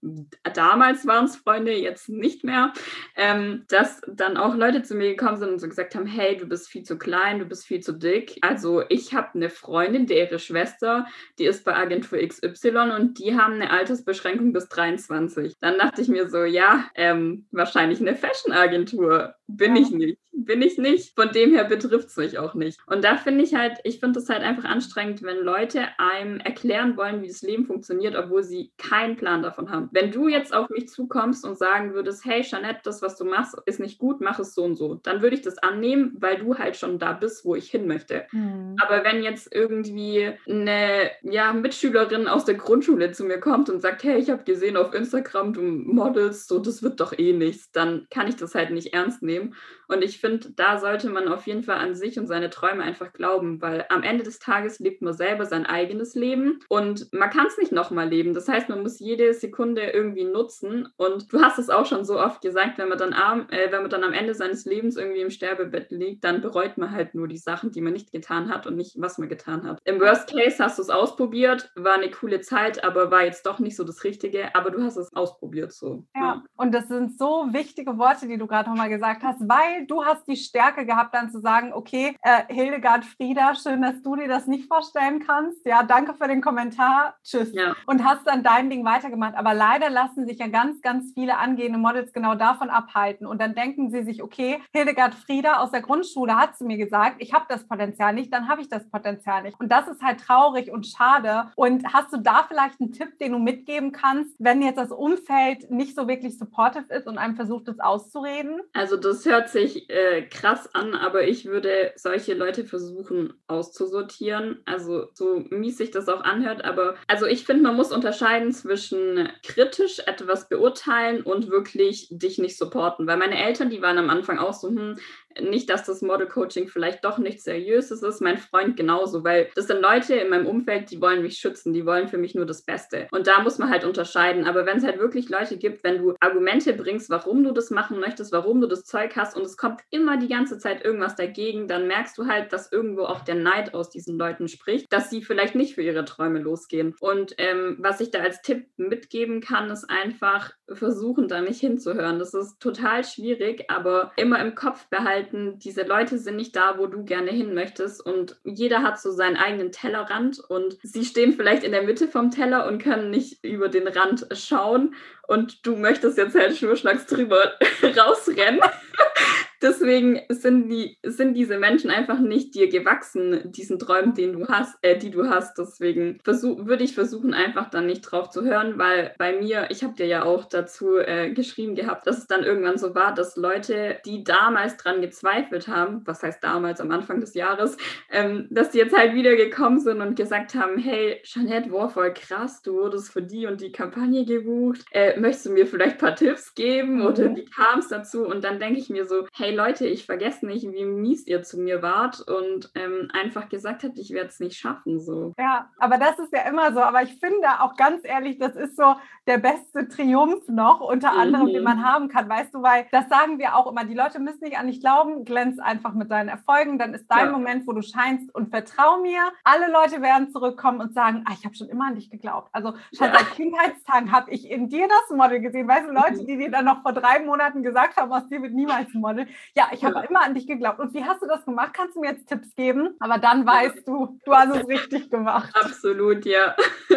damals waren es Freunde, jetzt nicht mehr, ähm, dass dann auch Leute zu mir gekommen sind und so gesagt haben, hey, du bist viel zu klein, du bist viel zu dick. Also ich habe eine Freundin, deren Schwester, die ist bei Agentur XY und die haben eine Altersbeschränkung bis bist 23. Dann dachte ich mir so, ja, ähm, wahrscheinlich eine Fashion-Agentur. Bin ja. ich nicht. Bin ich nicht. Von dem her betrifft es mich auch nicht. Und da finde ich halt, ich finde es halt einfach anstrengend, wenn Leute einem erklären wollen, wie das Leben funktioniert, obwohl sie keinen Plan davon haben. Wenn du jetzt auf mich zukommst und sagen würdest, hey Jeanette, das, was du machst, ist nicht gut, mach es so und so, dann würde ich das annehmen, weil du halt schon da bist, wo ich hin möchte. Mhm. Aber wenn jetzt irgendwie eine ja, Mitschülerin aus der Grundschule zu mir kommt und sagt, hey, ich habe gesehen auf Instagram, du modelst, so, das wird doch eh nichts, dann kann ich das halt nicht ernst nehmen nehmen. Und ich finde, da sollte man auf jeden Fall an sich und seine Träume einfach glauben, weil am Ende des Tages lebt man selber sein eigenes Leben und man kann es nicht nochmal leben. Das heißt, man muss jede Sekunde irgendwie nutzen. Und du hast es auch schon so oft gesagt, wenn man dann am, äh, wenn man dann am Ende seines Lebens irgendwie im Sterbebett liegt, dann bereut man halt nur die Sachen, die man nicht getan hat und nicht, was man getan hat. Im Worst Case hast du es ausprobiert, war eine coole Zeit, aber war jetzt doch nicht so das Richtige, aber du hast es ausprobiert so. Ja, ja. und das sind so wichtige Worte, die du gerade nochmal gesagt hast, weil du hast die Stärke gehabt, dann zu sagen, okay, äh, Hildegard Frieda, schön, dass du dir das nicht vorstellen kannst. Ja, danke für den Kommentar. Tschüss. Ja. Und hast dann dein Ding weitergemacht. Aber leider lassen sich ja ganz, ganz viele angehende Models genau davon abhalten. Und dann denken sie sich, okay, Hildegard Frieda aus der Grundschule hat zu mir gesagt, ich habe das Potenzial nicht, dann habe ich das Potenzial nicht. Und das ist halt traurig und schade. Und hast du da vielleicht einen Tipp, den du mitgeben kannst, wenn jetzt das Umfeld nicht so wirklich supportive ist und einem versucht, es auszureden? Also das hört sich äh, krass an, aber ich würde solche Leute versuchen auszusortieren. Also so mies sich das auch anhört, aber also ich finde, man muss unterscheiden zwischen kritisch etwas beurteilen und wirklich dich nicht supporten. Weil meine Eltern, die waren am Anfang auch so, hm, nicht, dass das Model-Coaching vielleicht doch nicht seriöses ist, mein Freund genauso, weil das sind Leute in meinem Umfeld, die wollen mich schützen, die wollen für mich nur das Beste. Und da muss man halt unterscheiden. Aber wenn es halt wirklich Leute gibt, wenn du Argumente bringst, warum du das machen möchtest, warum du das Zeug hast und es kommt immer die ganze Zeit irgendwas dagegen, dann merkst du halt, dass irgendwo auch der Neid aus diesen Leuten spricht, dass sie vielleicht nicht für ihre Träume losgehen. Und ähm, was ich da als Tipp mitgeben kann, ist einfach versuchen, da nicht hinzuhören. Das ist total schwierig, aber immer im Kopf behalten, halten, diese Leute sind nicht da, wo du gerne hin möchtest und jeder hat so seinen eigenen Tellerrand und sie stehen vielleicht in der Mitte vom Teller und können nicht über den Rand schauen und du möchtest jetzt halt schnurschnacks drüber rausrennen. Deswegen sind, die, sind diese Menschen einfach nicht dir gewachsen, diesen Träumen, den du hast, äh, die du hast. Deswegen würde ich versuchen, einfach dann nicht drauf zu hören, weil bei mir, ich habe dir ja auch dazu äh, geschrieben gehabt, dass es dann irgendwann so war, dass Leute, die damals dran gezweifelt haben, was heißt damals am Anfang des Jahres, ähm, dass die jetzt halt wieder gekommen sind und gesagt haben, hey, Jeanette, war voll krass, du wurdest für die und die Kampagne gebucht. Äh, möchtest du mir vielleicht ein paar Tipps geben oder mhm. wie kam es dazu? Und dann denke ich mir so, hey Leute, ich vergesse nicht, wie mies ihr zu mir wart und ähm, einfach gesagt habt, ich werde es nicht schaffen. So. Ja, aber das ist ja immer so. Aber ich finde auch ganz ehrlich, das ist so der beste Triumph noch unter anderem, mhm. den man haben kann. Weißt du, weil das sagen wir auch immer, die Leute müssen nicht an dich glauben, glänz einfach mit deinen Erfolgen, dann ist dein ja. Moment, wo du scheinst und vertrau mir, alle Leute werden zurückkommen und sagen, ah, ich habe schon immer an dich geglaubt. Also schon ja. seit Kindheitstagen habe ich in dir das Model gesehen. Weißt du, Leute, mhm. die dir dann noch vor drei Monaten gesagt haben, aus dir wird niemals ein Model ja, ich habe immer an dich geglaubt. Und wie hast du das gemacht? Kannst du mir jetzt Tipps geben? Aber dann weißt du, du hast es richtig gemacht. Absolut, ja.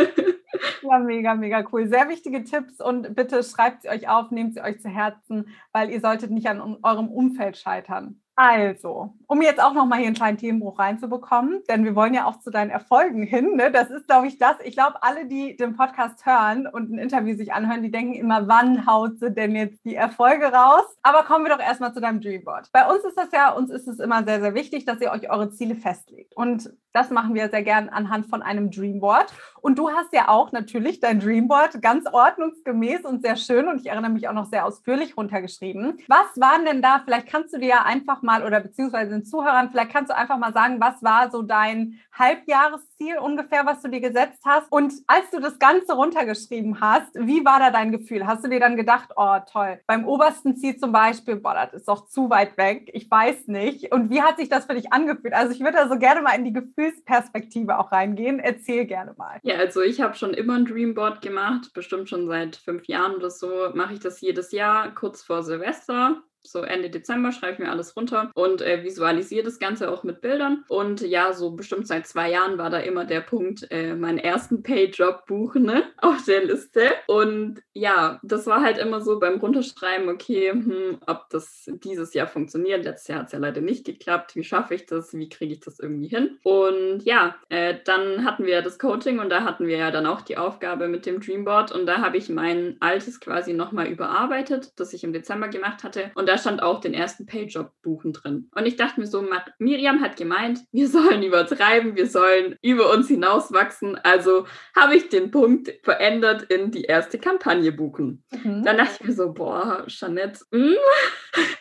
Ja, mega, mega cool. Sehr wichtige Tipps und bitte schreibt sie euch auf, nehmt sie euch zu Herzen, weil ihr solltet nicht an eurem Umfeld scheitern. Also, um jetzt auch nochmal hier einen kleinen Themenbruch reinzubekommen, denn wir wollen ja auch zu deinen Erfolgen hin. Ne? Das ist, glaube ich, das. Ich glaube, alle, die den Podcast hören und ein Interview sich anhören, die denken immer, wann haut sie denn jetzt die Erfolge raus? Aber kommen wir doch erstmal zu deinem Dreamboard. Bei uns ist das ja, uns ist es immer sehr, sehr wichtig, dass ihr euch eure Ziele festlegt. Und das machen wir sehr gern anhand von einem Dreamboard. Und du hast ja auch natürlich dein Dreamboard ganz ordnungsgemäß und sehr schön und ich erinnere mich auch noch sehr ausführlich runtergeschrieben. Was waren denn da? Vielleicht kannst du dir ja einfach mal oder beziehungsweise den Zuhörern, vielleicht kannst du einfach mal sagen, was war so dein Halbjahresziel ungefähr, was du dir gesetzt hast? Und als du das Ganze runtergeschrieben hast, wie war da dein Gefühl? Hast du dir dann gedacht, oh toll, beim obersten Ziel zum Beispiel, boah, das ist doch zu weit weg, ich weiß nicht. Und wie hat sich das für dich angefühlt? Also ich würde da so gerne mal in die Gefühlsperspektive auch reingehen. Erzähl gerne mal. Ja, also ich habe schon immer ein Dreamboard gemacht, bestimmt schon seit fünf Jahren oder so mache ich das jedes Jahr, kurz vor Silvester so Ende Dezember schreibe ich mir alles runter und äh, visualisiere das Ganze auch mit Bildern. Und ja, so bestimmt seit zwei Jahren war da immer der Punkt, äh, meinen ersten Pay-Job buchen ne, auf der Liste. Und ja, das war halt immer so beim Runterschreiben, okay, hm, ob das dieses Jahr funktioniert. Letztes Jahr hat es ja leider nicht geklappt. Wie schaffe ich das? Wie kriege ich das irgendwie hin? Und ja, äh, dann hatten wir das Coaching und da hatten wir ja dann auch die Aufgabe mit dem Dreamboard und da habe ich mein altes quasi nochmal überarbeitet, das ich im Dezember gemacht hatte. Und da stand auch den ersten Payjob buchen drin. Und ich dachte mir so, Miriam hat gemeint, wir sollen übertreiben, wir sollen über uns hinauswachsen. Also habe ich den Punkt verändert in die erste Kampagne buchen. Mhm. Dann dachte ich mir so, boah, Jeanette, mh, hm,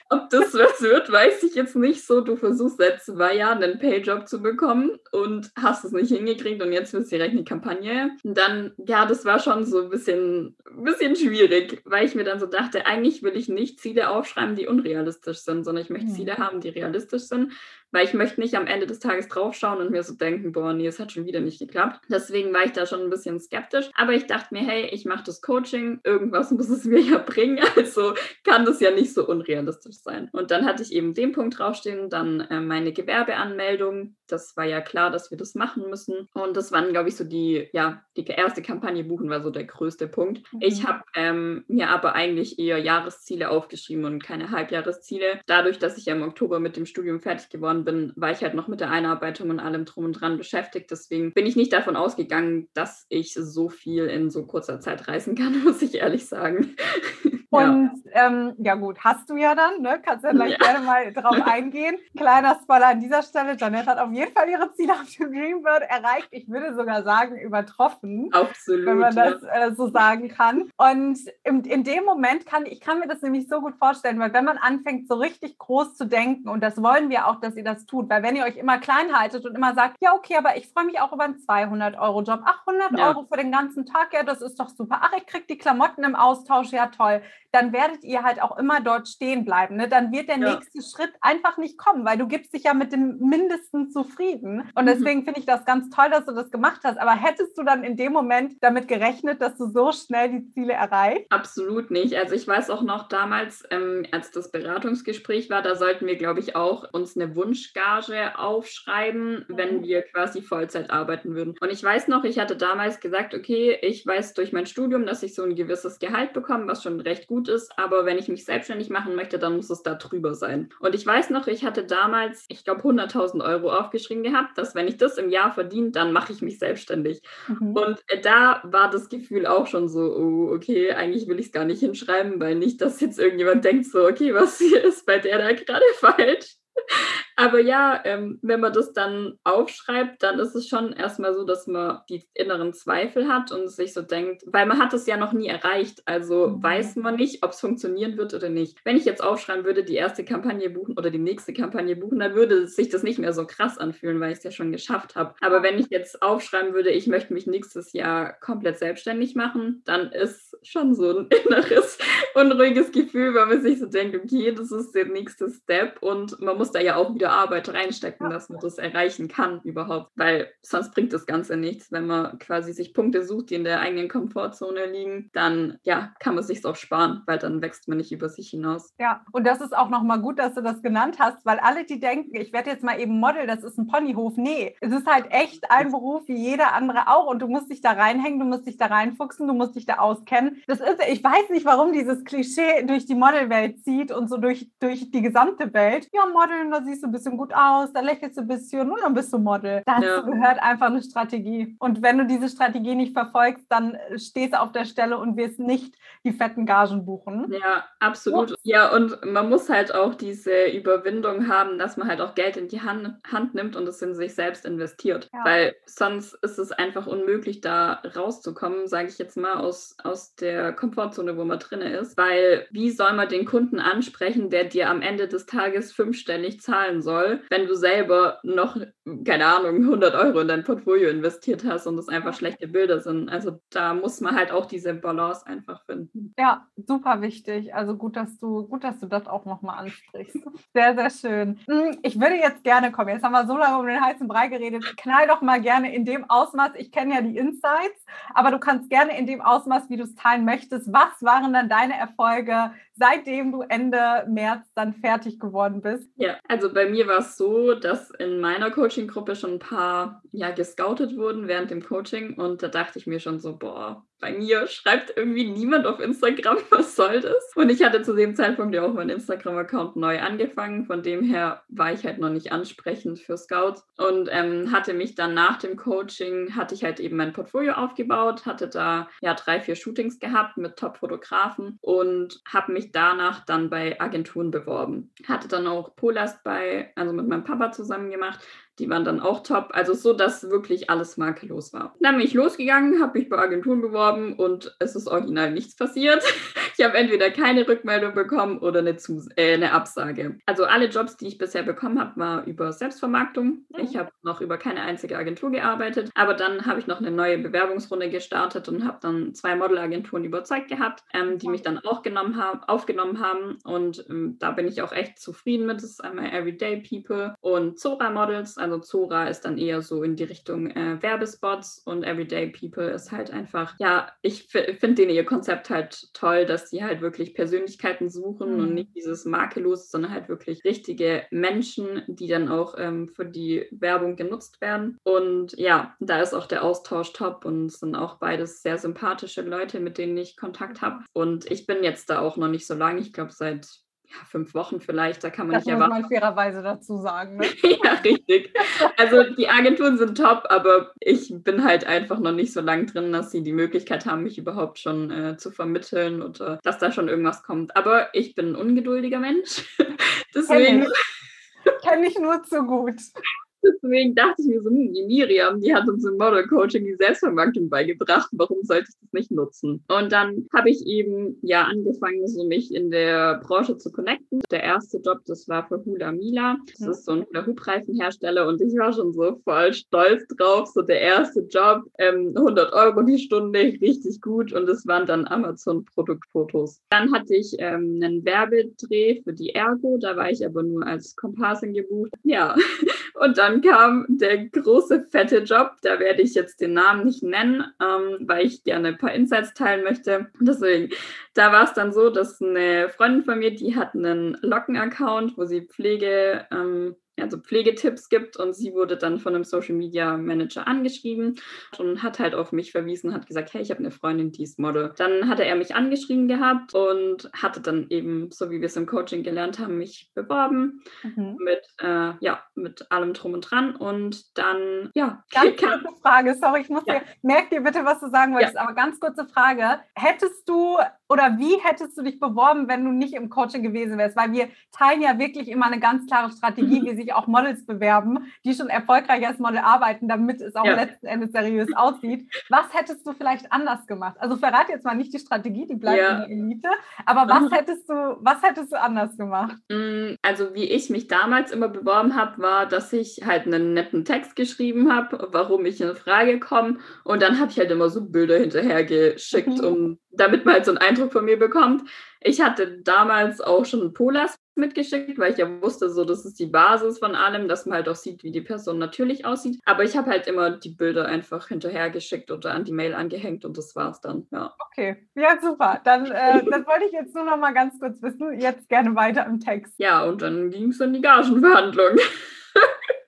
ob das was wird, weiß ich jetzt nicht so. Du versuchst seit zwei Jahren einen Payjob zu bekommen und hast es nicht hingekriegt und jetzt willst du direkt eine Kampagne. Und dann, ja, das war schon so ein bisschen, bisschen schwierig, weil ich mir dann so dachte, eigentlich will ich nicht Ziele aufschreiben, die unrealistisch sind, sondern ich möchte mhm. Ziele haben, die realistisch sind weil ich möchte nicht am Ende des Tages draufschauen und mir so denken, boah, nee, es hat schon wieder nicht geklappt. Deswegen war ich da schon ein bisschen skeptisch. Aber ich dachte mir, hey, ich mache das Coaching, irgendwas muss es mir ja bringen, also kann das ja nicht so unrealistisch sein. Und dann hatte ich eben den Punkt draufstehen, dann äh, meine Gewerbeanmeldung. Das war ja klar, dass wir das machen müssen. Und das waren, glaube ich, so die, ja, die erste Kampagne buchen war so der größte Punkt. Mhm. Ich habe ähm, mir aber eigentlich eher Jahresziele aufgeschrieben und keine Halbjahresziele. Dadurch, dass ich ja im Oktober mit dem Studium fertig geworden geworden bin, war ich halt noch mit der Einarbeitung und allem drum und dran beschäftigt. Deswegen bin ich nicht davon ausgegangen, dass ich so viel in so kurzer Zeit reisen kann, muss ich ehrlich sagen. Und ja. Ähm, ja gut, hast du ja dann, ne? Kannst ja gleich ja. gerne mal drauf eingehen. Kleiner Spoiler an dieser Stelle, Janette hat auf jeden Fall ihre Ziele auf dem Dreambird erreicht. Ich würde sogar sagen, übertroffen. Absolut. Wenn man das äh, so sagen kann. Und in, in dem Moment kann ich kann mir das nämlich so gut vorstellen, weil wenn man anfängt, so richtig groß zu denken, und das wollen wir auch, dass ihr das tut, weil wenn ihr euch immer klein haltet und immer sagt, ja, okay, aber ich freue mich auch über einen 200-Euro-Job. Ach, 100 ja. Euro für den ganzen Tag, ja, das ist doch super. Ach, ich kriege die Klamotten im Austausch, ja, toll dann werdet ihr halt auch immer dort stehen bleiben. Ne? Dann wird der ja. nächste Schritt einfach nicht kommen, weil du gibst dich ja mit dem Mindesten zufrieden. Und mhm. deswegen mhm. finde ich das ganz toll, dass du das gemacht hast. Aber hättest du dann in dem Moment damit gerechnet, dass du so schnell die Ziele erreichst? Absolut nicht. Also ich weiß auch noch damals, ähm, als das Beratungsgespräch war, da sollten wir, glaube ich, auch uns eine Wunschgage aufschreiben, mhm. wenn wir quasi Vollzeit arbeiten würden. Und ich weiß noch, ich hatte damals gesagt, okay, ich weiß durch mein Studium, dass ich so ein gewisses Gehalt bekomme, was schon recht gut ist, aber wenn ich mich selbstständig machen möchte, dann muss es da drüber sein. Und ich weiß noch, ich hatte damals, ich glaube, 100.000 Euro aufgeschrieben gehabt, dass wenn ich das im Jahr verdiene, dann mache ich mich selbstständig. Mhm. Und äh, da war das Gefühl auch schon so, oh, okay, eigentlich will ich es gar nicht hinschreiben, weil nicht, dass jetzt irgendjemand denkt so, okay, was hier ist bei der da gerade falsch. Aber ja, ähm, wenn man das dann aufschreibt, dann ist es schon erstmal so, dass man die inneren Zweifel hat und sich so denkt, weil man hat es ja noch nie erreicht, also mhm. weiß man nicht, ob es funktionieren wird oder nicht. Wenn ich jetzt aufschreiben würde, die erste Kampagne buchen oder die nächste Kampagne buchen, dann würde sich das nicht mehr so krass anfühlen, weil ich es ja schon geschafft habe. Aber wenn ich jetzt aufschreiben würde, ich möchte mich nächstes Jahr komplett selbstständig machen, dann ist schon so ein inneres unruhiges Gefühl, weil man sich so denkt, okay, das ist der nächste Step und man muss da ja auch wieder Arbeit reinstecken, dass man das erreichen kann überhaupt, weil sonst bringt das Ganze nichts. Wenn man quasi sich Punkte sucht, die in der eigenen Komfortzone liegen, dann ja, kann man sich auch sparen, weil dann wächst man nicht über sich hinaus. Ja, und das ist auch nochmal gut, dass du das genannt hast, weil alle, die denken, ich werde jetzt mal eben Model, das ist ein Ponyhof. Nee, es ist halt echt ein Beruf wie jeder andere auch und du musst dich da reinhängen, du musst dich da reinfuchsen, du musst dich da auskennen. Das ist, ich weiß nicht, warum dieses Klischee durch die Modelwelt zieht und so durch, durch die gesamte Welt. Ja, Modeln, da siehst du ein bisschen gut aus, da lächelst du ein bisschen und dann bist du Model. Dazu ja. gehört einfach eine Strategie. Und wenn du diese Strategie nicht verfolgst, dann stehst du auf der Stelle und wirst nicht die fetten Gagen buchen. Ja, absolut. Und ja, und man muss halt auch diese Überwindung haben, dass man halt auch Geld in die Hand, Hand nimmt und es in sich selbst investiert. Ja. Weil sonst ist es einfach unmöglich, da rauszukommen, sage ich jetzt mal, aus, aus der Komfortzone, wo man drin ist. Weil wie soll man den Kunden ansprechen, der dir am Ende des Tages fünfstellig zahlen soll? Soll, wenn du selber noch, keine Ahnung, 100 Euro in dein Portfolio investiert hast und es einfach schlechte Bilder sind. Also da muss man halt auch diese Balance einfach finden. Ja, super wichtig. Also gut, dass du, gut, dass du das auch nochmal ansprichst. Sehr, sehr schön. Hm, ich würde jetzt gerne kommen. Jetzt haben wir so lange um den heißen Brei geredet. Knall doch mal gerne in dem Ausmaß. Ich kenne ja die Insights, aber du kannst gerne in dem Ausmaß, wie du es teilen möchtest. Was waren dann deine Erfolge, seitdem du Ende März dann fertig geworden bist? Ja, also bei mir war es so, dass in meiner Coaching-Gruppe schon ein paar ja, gescoutet wurden während dem Coaching und da dachte ich mir schon so, boah, bei mir schreibt irgendwie niemand auf Instagram, was soll das? Und ich hatte zu dem Zeitpunkt ja auch meinen Instagram-Account neu angefangen. Von dem her war ich halt noch nicht ansprechend für Scouts und ähm, hatte mich dann nach dem Coaching, hatte ich halt eben mein Portfolio aufgebaut, hatte da ja drei, vier Shootings gehabt mit Top-Fotografen und habe mich danach dann bei Agenturen beworben. Hatte dann auch Polast bei, also mit meinem Papa zusammen gemacht, die waren dann auch top. Also so, dass wirklich alles makellos war. Dann bin ich losgegangen, habe mich bei Agenturen beworben und es ist original nichts passiert. Ich habe entweder keine Rückmeldung bekommen oder eine, Zus äh, eine Absage. Also alle Jobs, die ich bisher bekommen habe, war über Selbstvermarktung. Mhm. Ich habe noch über keine einzige Agentur gearbeitet. Aber dann habe ich noch eine neue Bewerbungsrunde gestartet und habe dann zwei Modelagenturen überzeugt gehabt, ähm, die mich dann auch genommen haben, aufgenommen haben. Und ähm, da bin ich auch echt zufrieden mit. Das ist einmal Everyday People und Zora Models. Also Zora ist dann eher so in die Richtung äh, Werbespots und Everyday People ist halt einfach, ja, ich finde ihr Konzept halt toll, dass sie halt wirklich Persönlichkeiten suchen mhm. und nicht dieses makellos, sondern halt wirklich richtige Menschen, die dann auch ähm, für die Werbung genutzt werden. Und ja, da ist auch der Austausch top und es sind auch beides sehr sympathische Leute, mit denen ich Kontakt habe. Und ich bin jetzt da auch noch nicht so lange, ich glaube seit ja, fünf Wochen vielleicht, da kann man das nicht erwarten. Das muss man fairerweise dazu sagen. Ne? ja, richtig. Also die Agenturen sind top, aber ich bin halt einfach noch nicht so lang drin, dass sie die Möglichkeit haben, mich überhaupt schon äh, zu vermitteln oder dass da schon irgendwas kommt. Aber ich bin ein ungeduldiger Mensch. Deswegen. Kenn ich. Kenn ich nur zu gut. Deswegen dachte ich mir so, hm, die Miriam, die hat uns im Model Coaching die Selbstvermarktung beigebracht. Warum sollte ich das nicht nutzen? Und dann habe ich eben ja angefangen, so mich in der Branche zu connecten. Der erste Job, das war für Hula Mila. Das ist so ein Hula Hoop Reifenhersteller und ich war schon so voll stolz drauf. So der erste Job, ähm, 100 Euro die Stunde, richtig gut. Und es waren dann Amazon Produktfotos. Dann hatte ich ähm, einen Werbedreh für die Ergo. Da war ich aber nur als Komparsin gebucht. Ja, und dann kam der große, fette Job. Da werde ich jetzt den Namen nicht nennen, ähm, weil ich gerne ein paar Insights teilen möchte. Deswegen, da war es dann so, dass eine Freundin von mir, die hat einen Locken-Account, wo sie Pflege ähm, also Pflegetipps gibt und sie wurde dann von einem Social Media Manager angeschrieben und hat halt auf mich verwiesen, hat gesagt, hey, ich habe eine Freundin, die ist Model. Dann hatte er mich angeschrieben gehabt und hatte dann eben, so wie wir es im Coaching gelernt haben, mich beworben mhm. mit, äh, ja, mit allem drum und dran und dann, ja. Ganz kurze Frage, sorry, ich muss ja. dir, merk dir bitte, was du sagen wolltest, ja. aber ganz kurze Frage. Hättest du oder wie hättest du dich beworben, wenn du nicht im Coaching gewesen wärst? Weil wir teilen ja wirklich immer eine ganz klare Strategie, wie sich auch Models bewerben, die schon erfolgreich als Model arbeiten, damit es auch ja. letzten Endes seriös aussieht. Was hättest du vielleicht anders gemacht? Also verrate jetzt mal nicht die Strategie, die bleibt ja. in der Elite, aber was hättest du, was hättest du anders gemacht? Mm, also wie ich mich damals immer beworben habe, war, dass ich halt einen netten Text geschrieben habe, warum ich in Frage komme und dann habe ich halt immer so Bilder hinterher geschickt, mhm. um damit man halt so einen Eindruck von mir bekommt. Ich hatte damals auch schon Polas mitgeschickt, weil ich ja wusste, so das ist die Basis von allem, dass man halt auch sieht, wie die Person natürlich aussieht. Aber ich habe halt immer die Bilder einfach hinterher geschickt oder an die Mail angehängt und das war's dann. Ja. Okay, ja super. Dann äh, das wollte ich jetzt nur noch mal ganz kurz wissen. Jetzt gerne weiter im Text. Ja, und dann ging es in die Gagenverhandlung.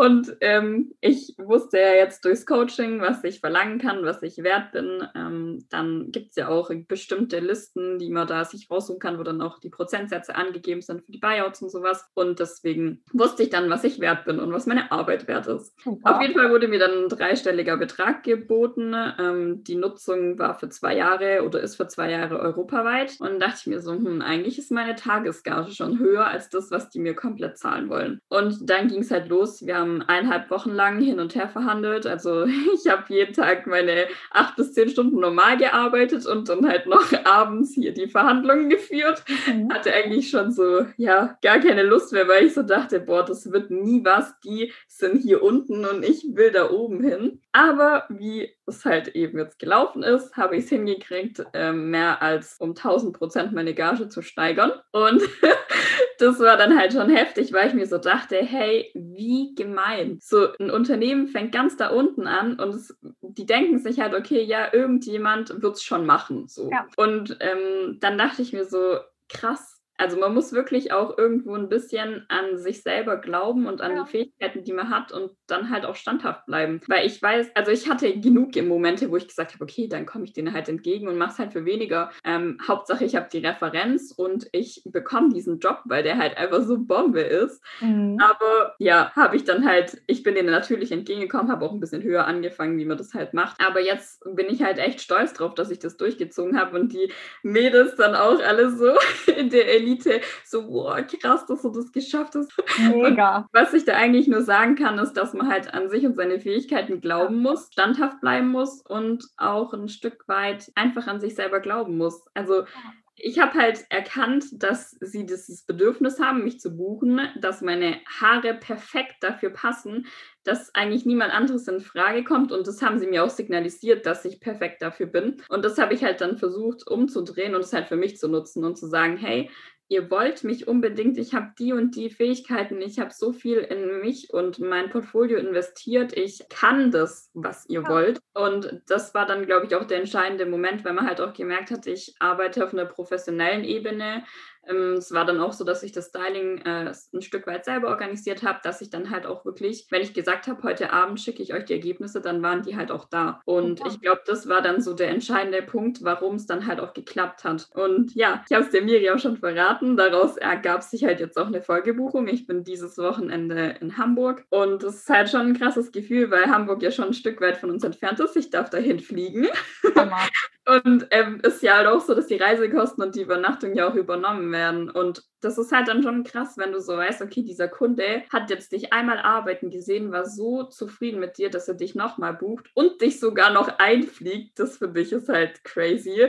Und ähm, ich wusste ja jetzt durchs Coaching, was ich verlangen kann, was ich wert bin. Ähm, dann gibt es ja auch bestimmte Listen, die man da sich raussuchen kann, wo dann auch die Prozentsätze angegeben sind für die Buyouts und sowas. Und deswegen wusste ich dann, was ich wert bin und was meine Arbeit wert ist. Super. Auf jeden Fall wurde mir dann ein dreistelliger Betrag geboten. Ähm, die Nutzung war für zwei Jahre oder ist für zwei Jahre europaweit. Und dachte ich mir so, hm, eigentlich ist meine Tagesgage schon höher als das, was die mir komplett zahlen wollen. Und dann ging es halt los. Wir haben ähm, eineinhalb Wochen lang hin und her verhandelt. Also ich habe jeden Tag meine acht bis zehn Stunden normal gearbeitet und dann halt noch abends hier die Verhandlungen geführt. Mhm. Hatte eigentlich schon so, ja, gar keine Lust mehr, weil ich so dachte, boah, das wird nie was. Die sind hier unten und ich will da oben hin. Aber wie es halt eben jetzt gelaufen ist, habe ich es hingekriegt, äh, mehr als um 1000 Prozent meine Gage zu steigern. Und das war dann halt schon heftig, weil ich mir so dachte, hey, wie gemein. So ein Unternehmen fängt ganz da unten an und es, die denken sich halt, okay, ja, irgendjemand wird es schon machen. So. Ja. Und ähm, dann dachte ich mir so, krass, also man muss wirklich auch irgendwo ein bisschen an sich selber glauben und an ja. die Fähigkeiten, die man hat und dann halt auch standhaft bleiben. Weil ich weiß, also ich hatte genug Momente, wo ich gesagt habe, okay, dann komme ich denen halt entgegen und mache es halt für weniger. Ähm, Hauptsache, ich habe die Referenz und ich bekomme diesen Job, weil der halt einfach so Bombe ist. Mhm. Aber ja, habe ich dann halt, ich bin denen natürlich entgegengekommen, habe auch ein bisschen höher angefangen, wie man das halt macht. Aber jetzt bin ich halt echt stolz drauf, dass ich das durchgezogen habe und die Mädels dann auch alle so in der Elite Elite. So, boah, krass, dass du das geschafft hast. Mega. Und was ich da eigentlich nur sagen kann, ist, dass man halt an sich und seine Fähigkeiten glauben muss, standhaft bleiben muss und auch ein Stück weit einfach an sich selber glauben muss. Also ich habe halt erkannt, dass sie dieses Bedürfnis haben, mich zu buchen, dass meine Haare perfekt dafür passen, dass eigentlich niemand anderes in Frage kommt. Und das haben sie mir auch signalisiert, dass ich perfekt dafür bin. Und das habe ich halt dann versucht umzudrehen und es halt für mich zu nutzen und zu sagen, hey, ihr wollt mich unbedingt, ich habe die und die Fähigkeiten, ich habe so viel in mich und mein Portfolio investiert, ich kann das, was ihr ja. wollt. Und das war dann, glaube ich, auch der entscheidende Moment, weil man halt auch gemerkt hat, ich arbeite auf einer professionellen Ebene, ähm, es war dann auch so, dass ich das Styling äh, ein Stück weit selber organisiert habe, dass ich dann halt auch wirklich, wenn ich gesagt habe, heute Abend schicke ich euch die Ergebnisse, dann waren die halt auch da. Und ich glaube, das war dann so der entscheidende Punkt, warum es dann halt auch geklappt hat. Und ja, ich habe es der Miri auch schon verraten. Daraus ergab sich halt jetzt auch eine Folgebuchung. Ich bin dieses Wochenende in Hamburg und es ist halt schon ein krasses Gefühl, weil Hamburg ja schon ein Stück weit von uns entfernt ist. Ich darf dahin fliegen. Und ähm, ist ja halt auch so, dass die Reisekosten und die Übernachtung ja auch übernommen werden. Und das ist halt dann schon krass, wenn du so weißt, okay, dieser Kunde hat jetzt dich einmal arbeiten gesehen, war so zufrieden mit dir, dass er dich nochmal bucht und dich sogar noch einfliegt. Das für dich ist halt crazy.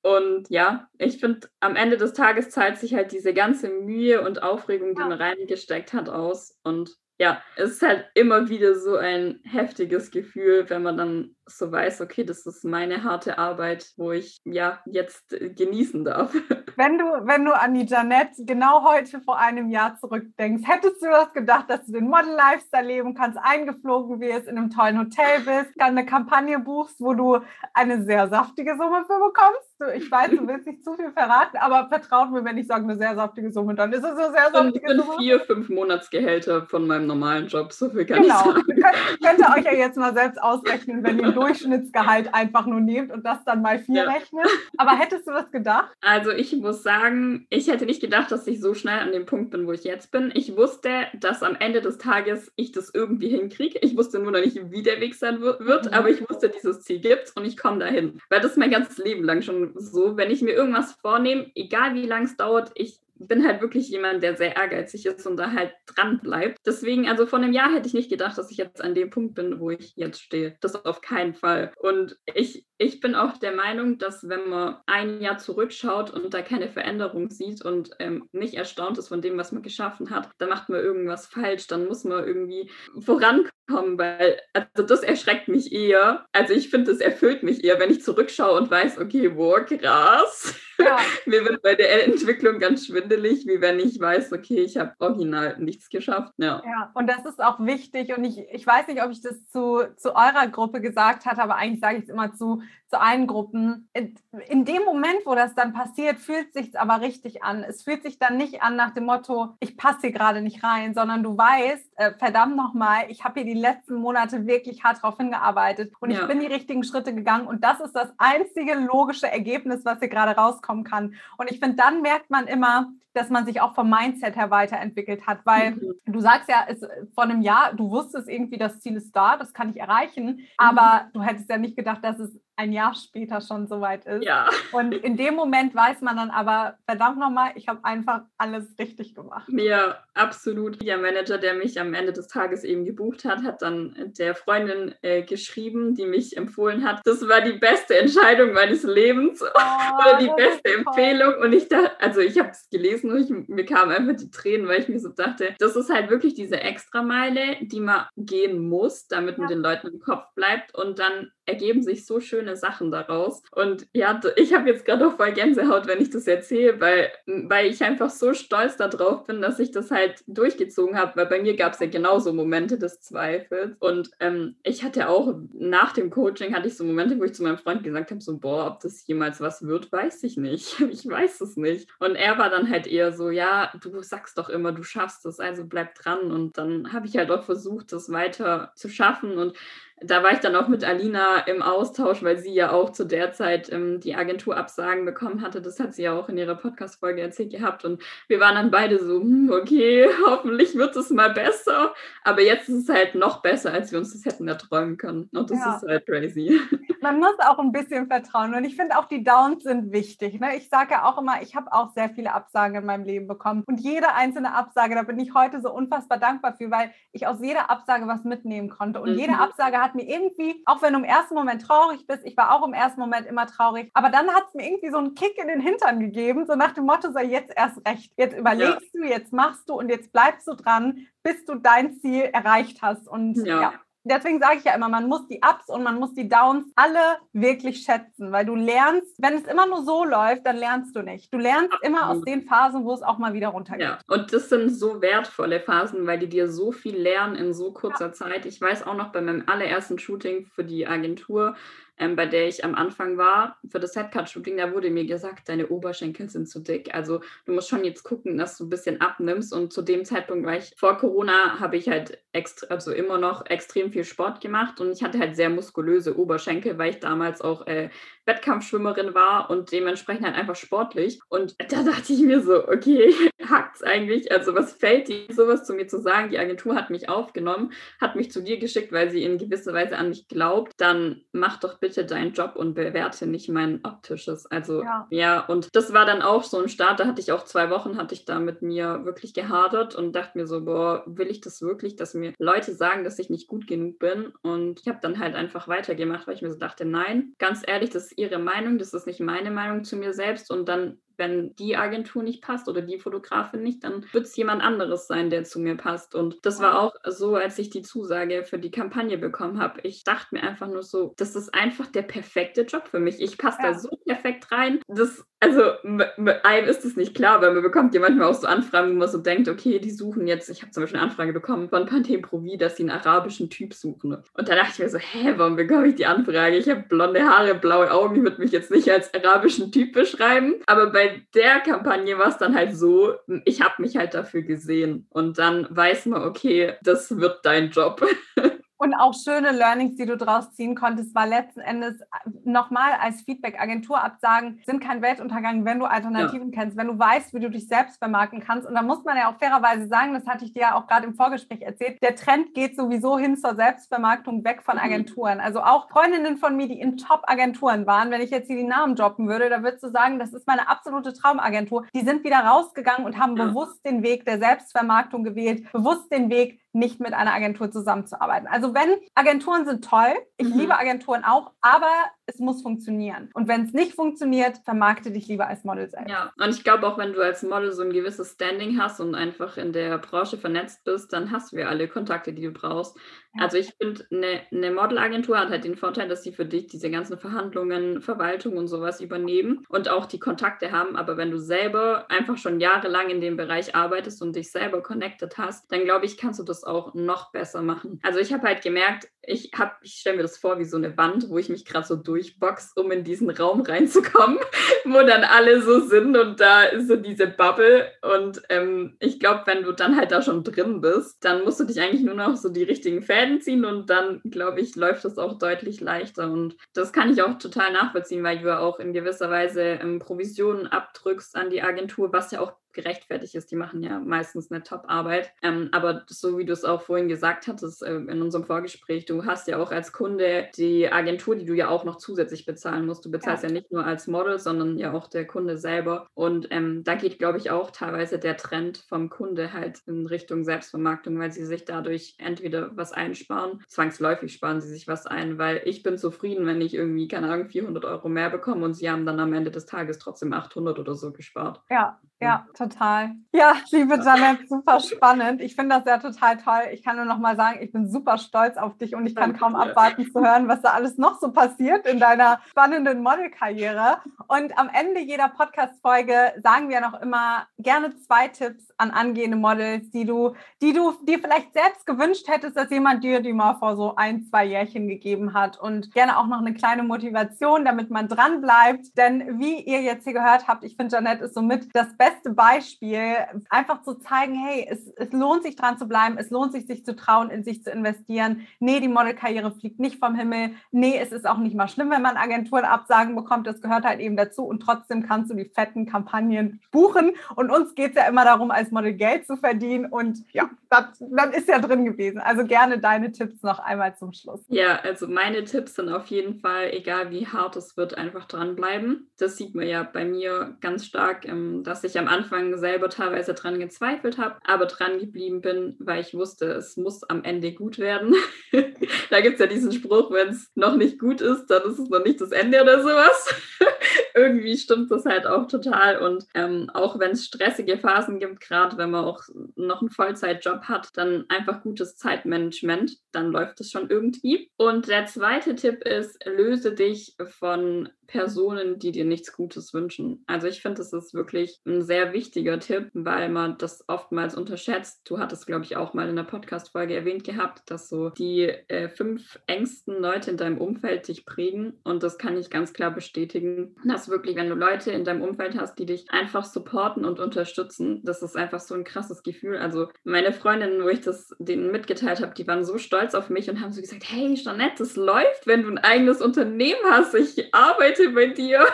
Und ja, ich finde, am Ende des Tages zahlt sich halt diese ganze Mühe und Aufregung, die man reingesteckt hat, aus. Und ja, es ist halt immer wieder so ein heftiges Gefühl, wenn man dann so weiß, okay, das ist meine harte Arbeit, wo ich ja jetzt genießen darf. Wenn du, wenn du an die Janette genau heute vor einem Jahr zurückdenkst, hättest du das gedacht, dass du den Model-Lifestyle leben kannst, eingeflogen wirst, in einem tollen Hotel bist, dann eine Kampagne buchst, wo du eine sehr saftige Summe für bekommst? Ich weiß, du willst nicht zu viel verraten, aber vertraut mir, wenn ich sage eine sehr saftige Summe, dann ist es eine sehr saftige Summe. Ich bin vier, fünf Monatsgehälter von meinem normalen Job, so viel kann genau. ich sagen. Könnt, könnt ihr euch ja jetzt mal selbst ausrechnen, wenn ihr Durchschnittsgehalt einfach nur nehmt und das dann mal vier ja. rechnet. Aber hättest du das gedacht? Also ich muss sagen, ich hätte nicht gedacht, dass ich so schnell an dem Punkt bin, wo ich jetzt bin. Ich wusste, dass am Ende des Tages ich das irgendwie hinkriege. Ich wusste nur noch nicht, wie der Weg sein wird, mhm. aber ich wusste, dieses Ziel gibt und ich komme dahin. Weil das ist mein ganzes Leben lang schon so. Wenn ich mir irgendwas vornehme, egal wie lange es dauert, ich bin halt wirklich jemand, der sehr ehrgeizig ist und da halt dran bleibt. Deswegen, also vor einem Jahr hätte ich nicht gedacht, dass ich jetzt an dem Punkt bin, wo ich jetzt stehe. Das auf keinen Fall. Und ich, ich bin auch der Meinung, dass wenn man ein Jahr zurückschaut und da keine Veränderung sieht und ähm, nicht erstaunt ist von dem, was man geschaffen hat, dann macht man irgendwas falsch. Dann muss man irgendwie vorankommen, weil also das erschreckt mich eher. Also ich finde, das erfüllt mich eher, wenn ich zurückschaue und weiß, okay, wow, krass. Ja. Mir wird bei der Entwicklung ganz schwindelig, wie wenn ich weiß, okay, ich habe original nichts geschafft. Ja. ja, und das ist auch wichtig. Und ich, ich weiß nicht, ob ich das zu, zu eurer Gruppe gesagt hatte, aber eigentlich sage ich es immer zu, zu allen Gruppen. In, dem Moment, wo das dann passiert, fühlt sich aber richtig an. Es fühlt sich dann nicht an nach dem Motto, ich passe hier gerade nicht rein, sondern du weißt, äh, verdammt nochmal, ich habe hier die letzten Monate wirklich hart drauf hingearbeitet und ja. ich bin die richtigen Schritte gegangen und das ist das einzige logische Ergebnis, was hier gerade rauskommen kann. Und ich finde, dann merkt man immer, dass man sich auch vom Mindset her weiterentwickelt hat, weil mhm. du sagst ja, es, vor einem Jahr, du wusstest irgendwie, das Ziel ist da, das kann ich erreichen, mhm. aber du hättest ja nicht gedacht, dass es ein Jahr später schon soweit ist. Ja. Und in dem Moment weiß man dann aber, verdammt nochmal, ich habe einfach alles richtig gemacht. Ja, absolut. Der Manager, der mich am Ende des Tages eben gebucht hat, hat dann der Freundin äh, geschrieben, die mich empfohlen hat. Das war die beste Entscheidung meines Lebens oh, oder die beste Empfehlung. Und ich dachte, also ich habe es gelesen und ich, mir kamen einfach die Tränen, weil ich mir so dachte, das ist halt wirklich diese Extrameile, die man gehen muss, damit man ja. den Leuten im Kopf bleibt. Und dann ergeben sich so schöne Sachen daraus. Und ja, ich habe jetzt gerade auch voll Gänsehaut, wenn ich das erzähle, weil, weil ich einfach so stolz darauf bin, dass ich das halt durchgezogen habe, weil bei mir gab es ja genauso Momente des Zweifels. Und ähm, ich hatte auch nach dem Coaching, hatte ich so Momente, wo ich zu meinem Freund gesagt habe, so, boah, ob das jemals was wird, weiß ich nicht. Ich weiß es nicht. Und er war dann halt eher so, ja, du sagst doch immer, du schaffst es, also bleib dran. Und dann habe ich halt auch versucht, das weiter zu schaffen. Und da war ich dann auch mit Alina im Austausch, weil sie ja auch zu der Zeit ähm, die Agenturabsagen bekommen hatte. Das hat sie ja auch in ihrer Podcast-Folge erzählt gehabt. Und wir waren dann beide so, hm, okay, hoffentlich wird es mal besser. Aber jetzt ist es halt noch besser, als wir uns das hätten erträumen können. Und das ja. ist halt crazy. Man muss auch ein bisschen vertrauen. Und ich finde auch, die Downs sind wichtig. Ne? Ich sage ja auch immer, ich habe auch sehr viele Absagen in meinem Leben bekommen. Und jede einzelne Absage, da bin ich heute so unfassbar dankbar für, weil ich aus jeder Absage was mitnehmen konnte. Und mhm. jede Absage hat hat mir irgendwie, auch wenn du im ersten Moment traurig bist, ich war auch im ersten Moment immer traurig, aber dann hat es mir irgendwie so einen Kick in den Hintern gegeben, so nach dem Motto, sei jetzt erst recht. Jetzt überlegst ja. du, jetzt machst du und jetzt bleibst du dran, bis du dein Ziel erreicht hast. Und ja, ja deswegen sage ich ja immer, man muss die Ups und man muss die Downs alle wirklich schätzen, weil du lernst, wenn es immer nur so läuft, dann lernst du nicht. Du lernst immer aus den Phasen, wo es auch mal wieder runtergeht. Ja, und das sind so wertvolle Phasen, weil die dir so viel lernen in so kurzer ja. Zeit. Ich weiß auch noch bei meinem allerersten Shooting für die Agentur, ähm, bei der ich am Anfang war, für das Headcut-Shooting, da wurde mir gesagt, deine Oberschenkel sind zu dick. Also du musst schon jetzt gucken, dass du ein bisschen abnimmst. Und zu dem Zeitpunkt war ich, vor Corona habe ich halt also immer noch extrem viel Sport gemacht und ich hatte halt sehr muskulöse Oberschenkel, weil ich damals auch äh, Wettkampfschwimmerin war und dementsprechend halt einfach sportlich. Und da dachte ich mir so, okay, hackt's eigentlich? Also was fällt dir sowas zu mir zu sagen? Die Agentur hat mich aufgenommen, hat mich zu dir geschickt, weil sie in gewisser Weise an mich glaubt. Dann mach doch bitte deinen Job und bewerte nicht mein optisches. Also ja. ja, und das war dann auch so ein Start. Da hatte ich auch zwei Wochen, hatte ich da mit mir wirklich gehadert und dachte mir so, boah, will ich das wirklich, dass mir Leute sagen, dass ich nicht gut genug bin? Und ich habe dann halt einfach weitergemacht, weil ich mir so dachte, nein, ganz ehrlich, das ihre Meinung, das ist nicht meine Meinung zu mir selbst und dann wenn die Agentur nicht passt oder die Fotografin nicht, dann wird es jemand anderes sein, der zu mir passt. Und das war auch so, als ich die Zusage für die Kampagne bekommen habe. Ich dachte mir einfach nur so, das ist einfach der perfekte Job für mich. Ich passe ja. da so perfekt rein. Das, also einem ist es nicht klar, weil man bekommt ja manchmal auch so Anfragen, wo man so denkt, okay, die suchen jetzt, ich habe zum Beispiel eine Anfrage bekommen von Pantene Provi, dass sie einen arabischen Typ suchen. Und da dachte ich mir so, hä, warum bekomme ich die Anfrage? Ich habe blonde Haare, blaue Augen, ich würde mich jetzt nicht als arabischen Typ beschreiben. Aber bei bei der Kampagne war es dann halt so, ich habe mich halt dafür gesehen und dann weiß man, okay, das wird dein Job. Und auch schöne Learnings, die du daraus ziehen konntest, war letzten Endes äh, nochmal als Feedback Agenturabsagen sind kein Weltuntergang, wenn du Alternativen ja. kennst, wenn du weißt, wie du dich selbst vermarkten kannst. Und da muss man ja auch fairerweise sagen, das hatte ich dir ja auch gerade im Vorgespräch erzählt, der Trend geht sowieso hin zur Selbstvermarktung weg von mhm. Agenturen. Also auch Freundinnen von mir, die in Top-Agenturen waren, wenn ich jetzt hier die Namen droppen würde, da würdest du sagen, das ist meine absolute Traumagentur. Die sind wieder rausgegangen und haben ja. bewusst den Weg der Selbstvermarktung gewählt, bewusst den Weg, nicht mit einer Agentur zusammenzuarbeiten. Also wenn Agenturen sind toll, ich mhm. liebe Agenturen auch, aber es muss funktionieren. Und wenn es nicht funktioniert, vermarkte dich lieber als Model selbst. Ja, und ich glaube auch, wenn du als Model so ein gewisses Standing hast und einfach in der Branche vernetzt bist, dann hast du ja alle Kontakte, die du brauchst. Ja. Also ich finde, eine, eine Modelagentur hat halt den Vorteil, dass sie für dich diese ganzen Verhandlungen, Verwaltung und sowas übernehmen und auch die Kontakte haben. Aber wenn du selber einfach schon jahrelang in dem Bereich arbeitest und dich selber connected hast, dann glaube ich, kannst du das auch noch besser machen. Also ich habe halt gemerkt, ich habe, ich stelle mir das vor wie so eine Wand, wo ich mich gerade so durchbox, um in diesen Raum reinzukommen, wo dann alle so sind und da ist so diese Bubble. Und ähm, ich glaube, wenn du dann halt da schon drin bist, dann musst du dich eigentlich nur noch so die richtigen Fäden ziehen und dann, glaube ich, läuft das auch deutlich leichter. Und das kann ich auch total nachvollziehen, weil du ja auch in gewisser Weise ähm, Provisionen abdrückst an die Agentur, was ja auch gerechtfertigt ist. Die machen ja meistens eine Top-Arbeit. Ähm, aber so wie du es auch vorhin gesagt hattest äh, in unserem Vorgespräch, du hast ja auch als Kunde die Agentur, die du ja auch noch zusätzlich bezahlen musst. Du bezahlst ja, ja nicht nur als Model, sondern ja auch der Kunde selber. Und ähm, da geht, glaube ich, auch teilweise der Trend vom Kunde halt in Richtung Selbstvermarktung, weil sie sich dadurch entweder was einsparen, zwangsläufig sparen sie sich was ein, weil ich bin zufrieden, wenn ich irgendwie, keine Ahnung, 400 Euro mehr bekomme und sie haben dann am Ende des Tages trotzdem 800 oder so gespart. Ja, ja, total. Ja, liebe Janet, super spannend. Ich finde das ja total toll. Ich kann nur noch mal sagen, ich bin super stolz auf dich und ich kann kaum abwarten zu hören, was da alles noch so passiert in deiner spannenden Modelkarriere. Und am Ende jeder Podcast-Folge sagen wir noch immer gerne zwei Tipps an angehende Models, die du, die du dir vielleicht selbst gewünscht hättest, dass jemand dir die mal vor so ein, zwei Jährchen gegeben hat. Und gerne auch noch eine kleine Motivation, damit man dran bleibt. Denn wie ihr jetzt hier gehört habt, ich finde, Janet ist somit das beste beste Beispiel, einfach zu zeigen, hey, es, es lohnt sich dran zu bleiben, es lohnt sich, sich zu trauen, in sich zu investieren. Nee, die Modelkarriere fliegt nicht vom Himmel. Nee, es ist auch nicht mal schlimm, wenn man Agenturen Absagen bekommt. Das gehört halt eben dazu. Und trotzdem kannst du die fetten Kampagnen buchen. Und uns geht es ja immer darum, als Model Geld zu verdienen. Und ja, das, das ist ja drin gewesen. Also gerne deine Tipps noch einmal zum Schluss. Ja, also meine Tipps sind auf jeden Fall, egal wie hart es wird, einfach dranbleiben. Das sieht man ja bei mir ganz stark, ähm, dass ich am Anfang selber teilweise dran gezweifelt habe, aber dran geblieben bin, weil ich wusste, es muss am Ende gut werden. da gibt es ja diesen Spruch, wenn es noch nicht gut ist, dann ist es noch nicht das Ende oder sowas. Irgendwie stimmt das halt auch total. Und ähm, auch wenn es stressige Phasen gibt, gerade wenn man auch noch einen Vollzeitjob hat, dann einfach gutes Zeitmanagement, dann läuft es schon irgendwie. Und der zweite Tipp ist, löse dich von Personen, die dir nichts Gutes wünschen. Also ich finde, das ist wirklich ein sehr wichtiger Tipp, weil man das oftmals unterschätzt. Du hattest, glaube ich, auch mal in der Podcast-Folge erwähnt gehabt, dass so die äh, fünf engsten Leute in deinem Umfeld dich prägen. Und das kann ich ganz klar bestätigen, dass wirklich, wenn du Leute in deinem Umfeld hast, die dich einfach supporten und unterstützen, das ist einfach so ein krasses Gefühl. Also meine Freundinnen, wo ich das denen mitgeteilt habe, die waren so stolz auf mich und haben so gesagt, hey, Jeanette, das läuft, wenn du ein eigenes Unternehmen hast. Ich arbeite heute bei dir.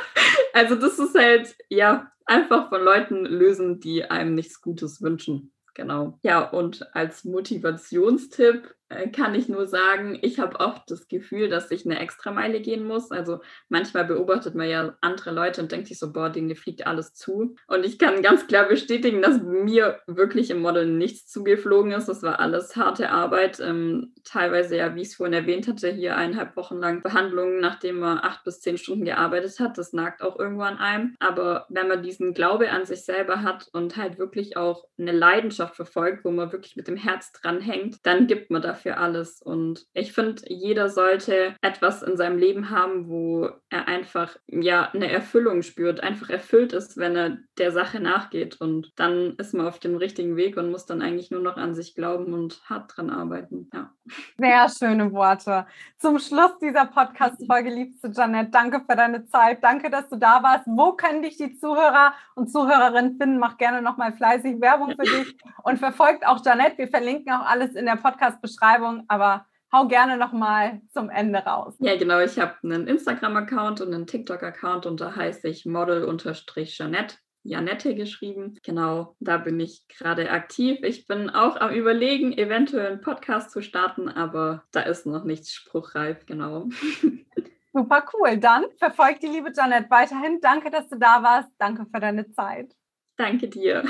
Also das ist halt, ja, einfach von Leuten lösen, die einem nichts Gutes wünschen. Genau. Ja, und als Motivationstipp kann ich nur sagen, ich habe oft das Gefühl, dass ich eine Extrameile gehen muss. Also manchmal beobachtet man ja andere Leute und denkt sich so, boah, denen fliegt alles zu. Und ich kann ganz klar bestätigen, dass mir wirklich im Model nichts zugeflogen ist. Das war alles harte Arbeit. Ähm, teilweise ja, wie ich es vorhin erwähnt hatte, hier eineinhalb Wochen lang Behandlungen, nachdem man acht bis zehn Stunden gearbeitet hat. Das nagt auch irgendwo an einem. Aber wenn man diesen Glaube an sich selber hat und halt wirklich auch eine Leidenschaft verfolgt, wo man wirklich mit dem Herz dranhängt, dann gibt man dafür für alles. Und ich finde, jeder sollte etwas in seinem Leben haben, wo er einfach ja eine Erfüllung spürt, einfach erfüllt ist, wenn er der Sache nachgeht. Und dann ist man auf dem richtigen Weg und muss dann eigentlich nur noch an sich glauben und hart dran arbeiten. Ja. Sehr schöne Worte. Zum Schluss dieser Podcast-Folge, liebste Janet, danke für deine Zeit. Danke, dass du da warst. Wo können dich die Zuhörer und Zuhörerinnen finden? Mach gerne nochmal fleißig Werbung für dich und verfolgt auch Janet. Wir verlinken auch alles in der Podcast-Beschreibung, aber hau gerne nochmal zum Ende raus. Ja, genau. Ich habe einen Instagram-Account und einen TikTok-Account und da heiße ich model-janette. Janette geschrieben. Genau, da bin ich gerade aktiv. Ich bin auch am Überlegen, eventuell einen Podcast zu starten, aber da ist noch nichts spruchreif, genau. Super cool. Dann verfolgt die liebe Janette weiterhin. Danke, dass du da warst. Danke für deine Zeit. Danke dir.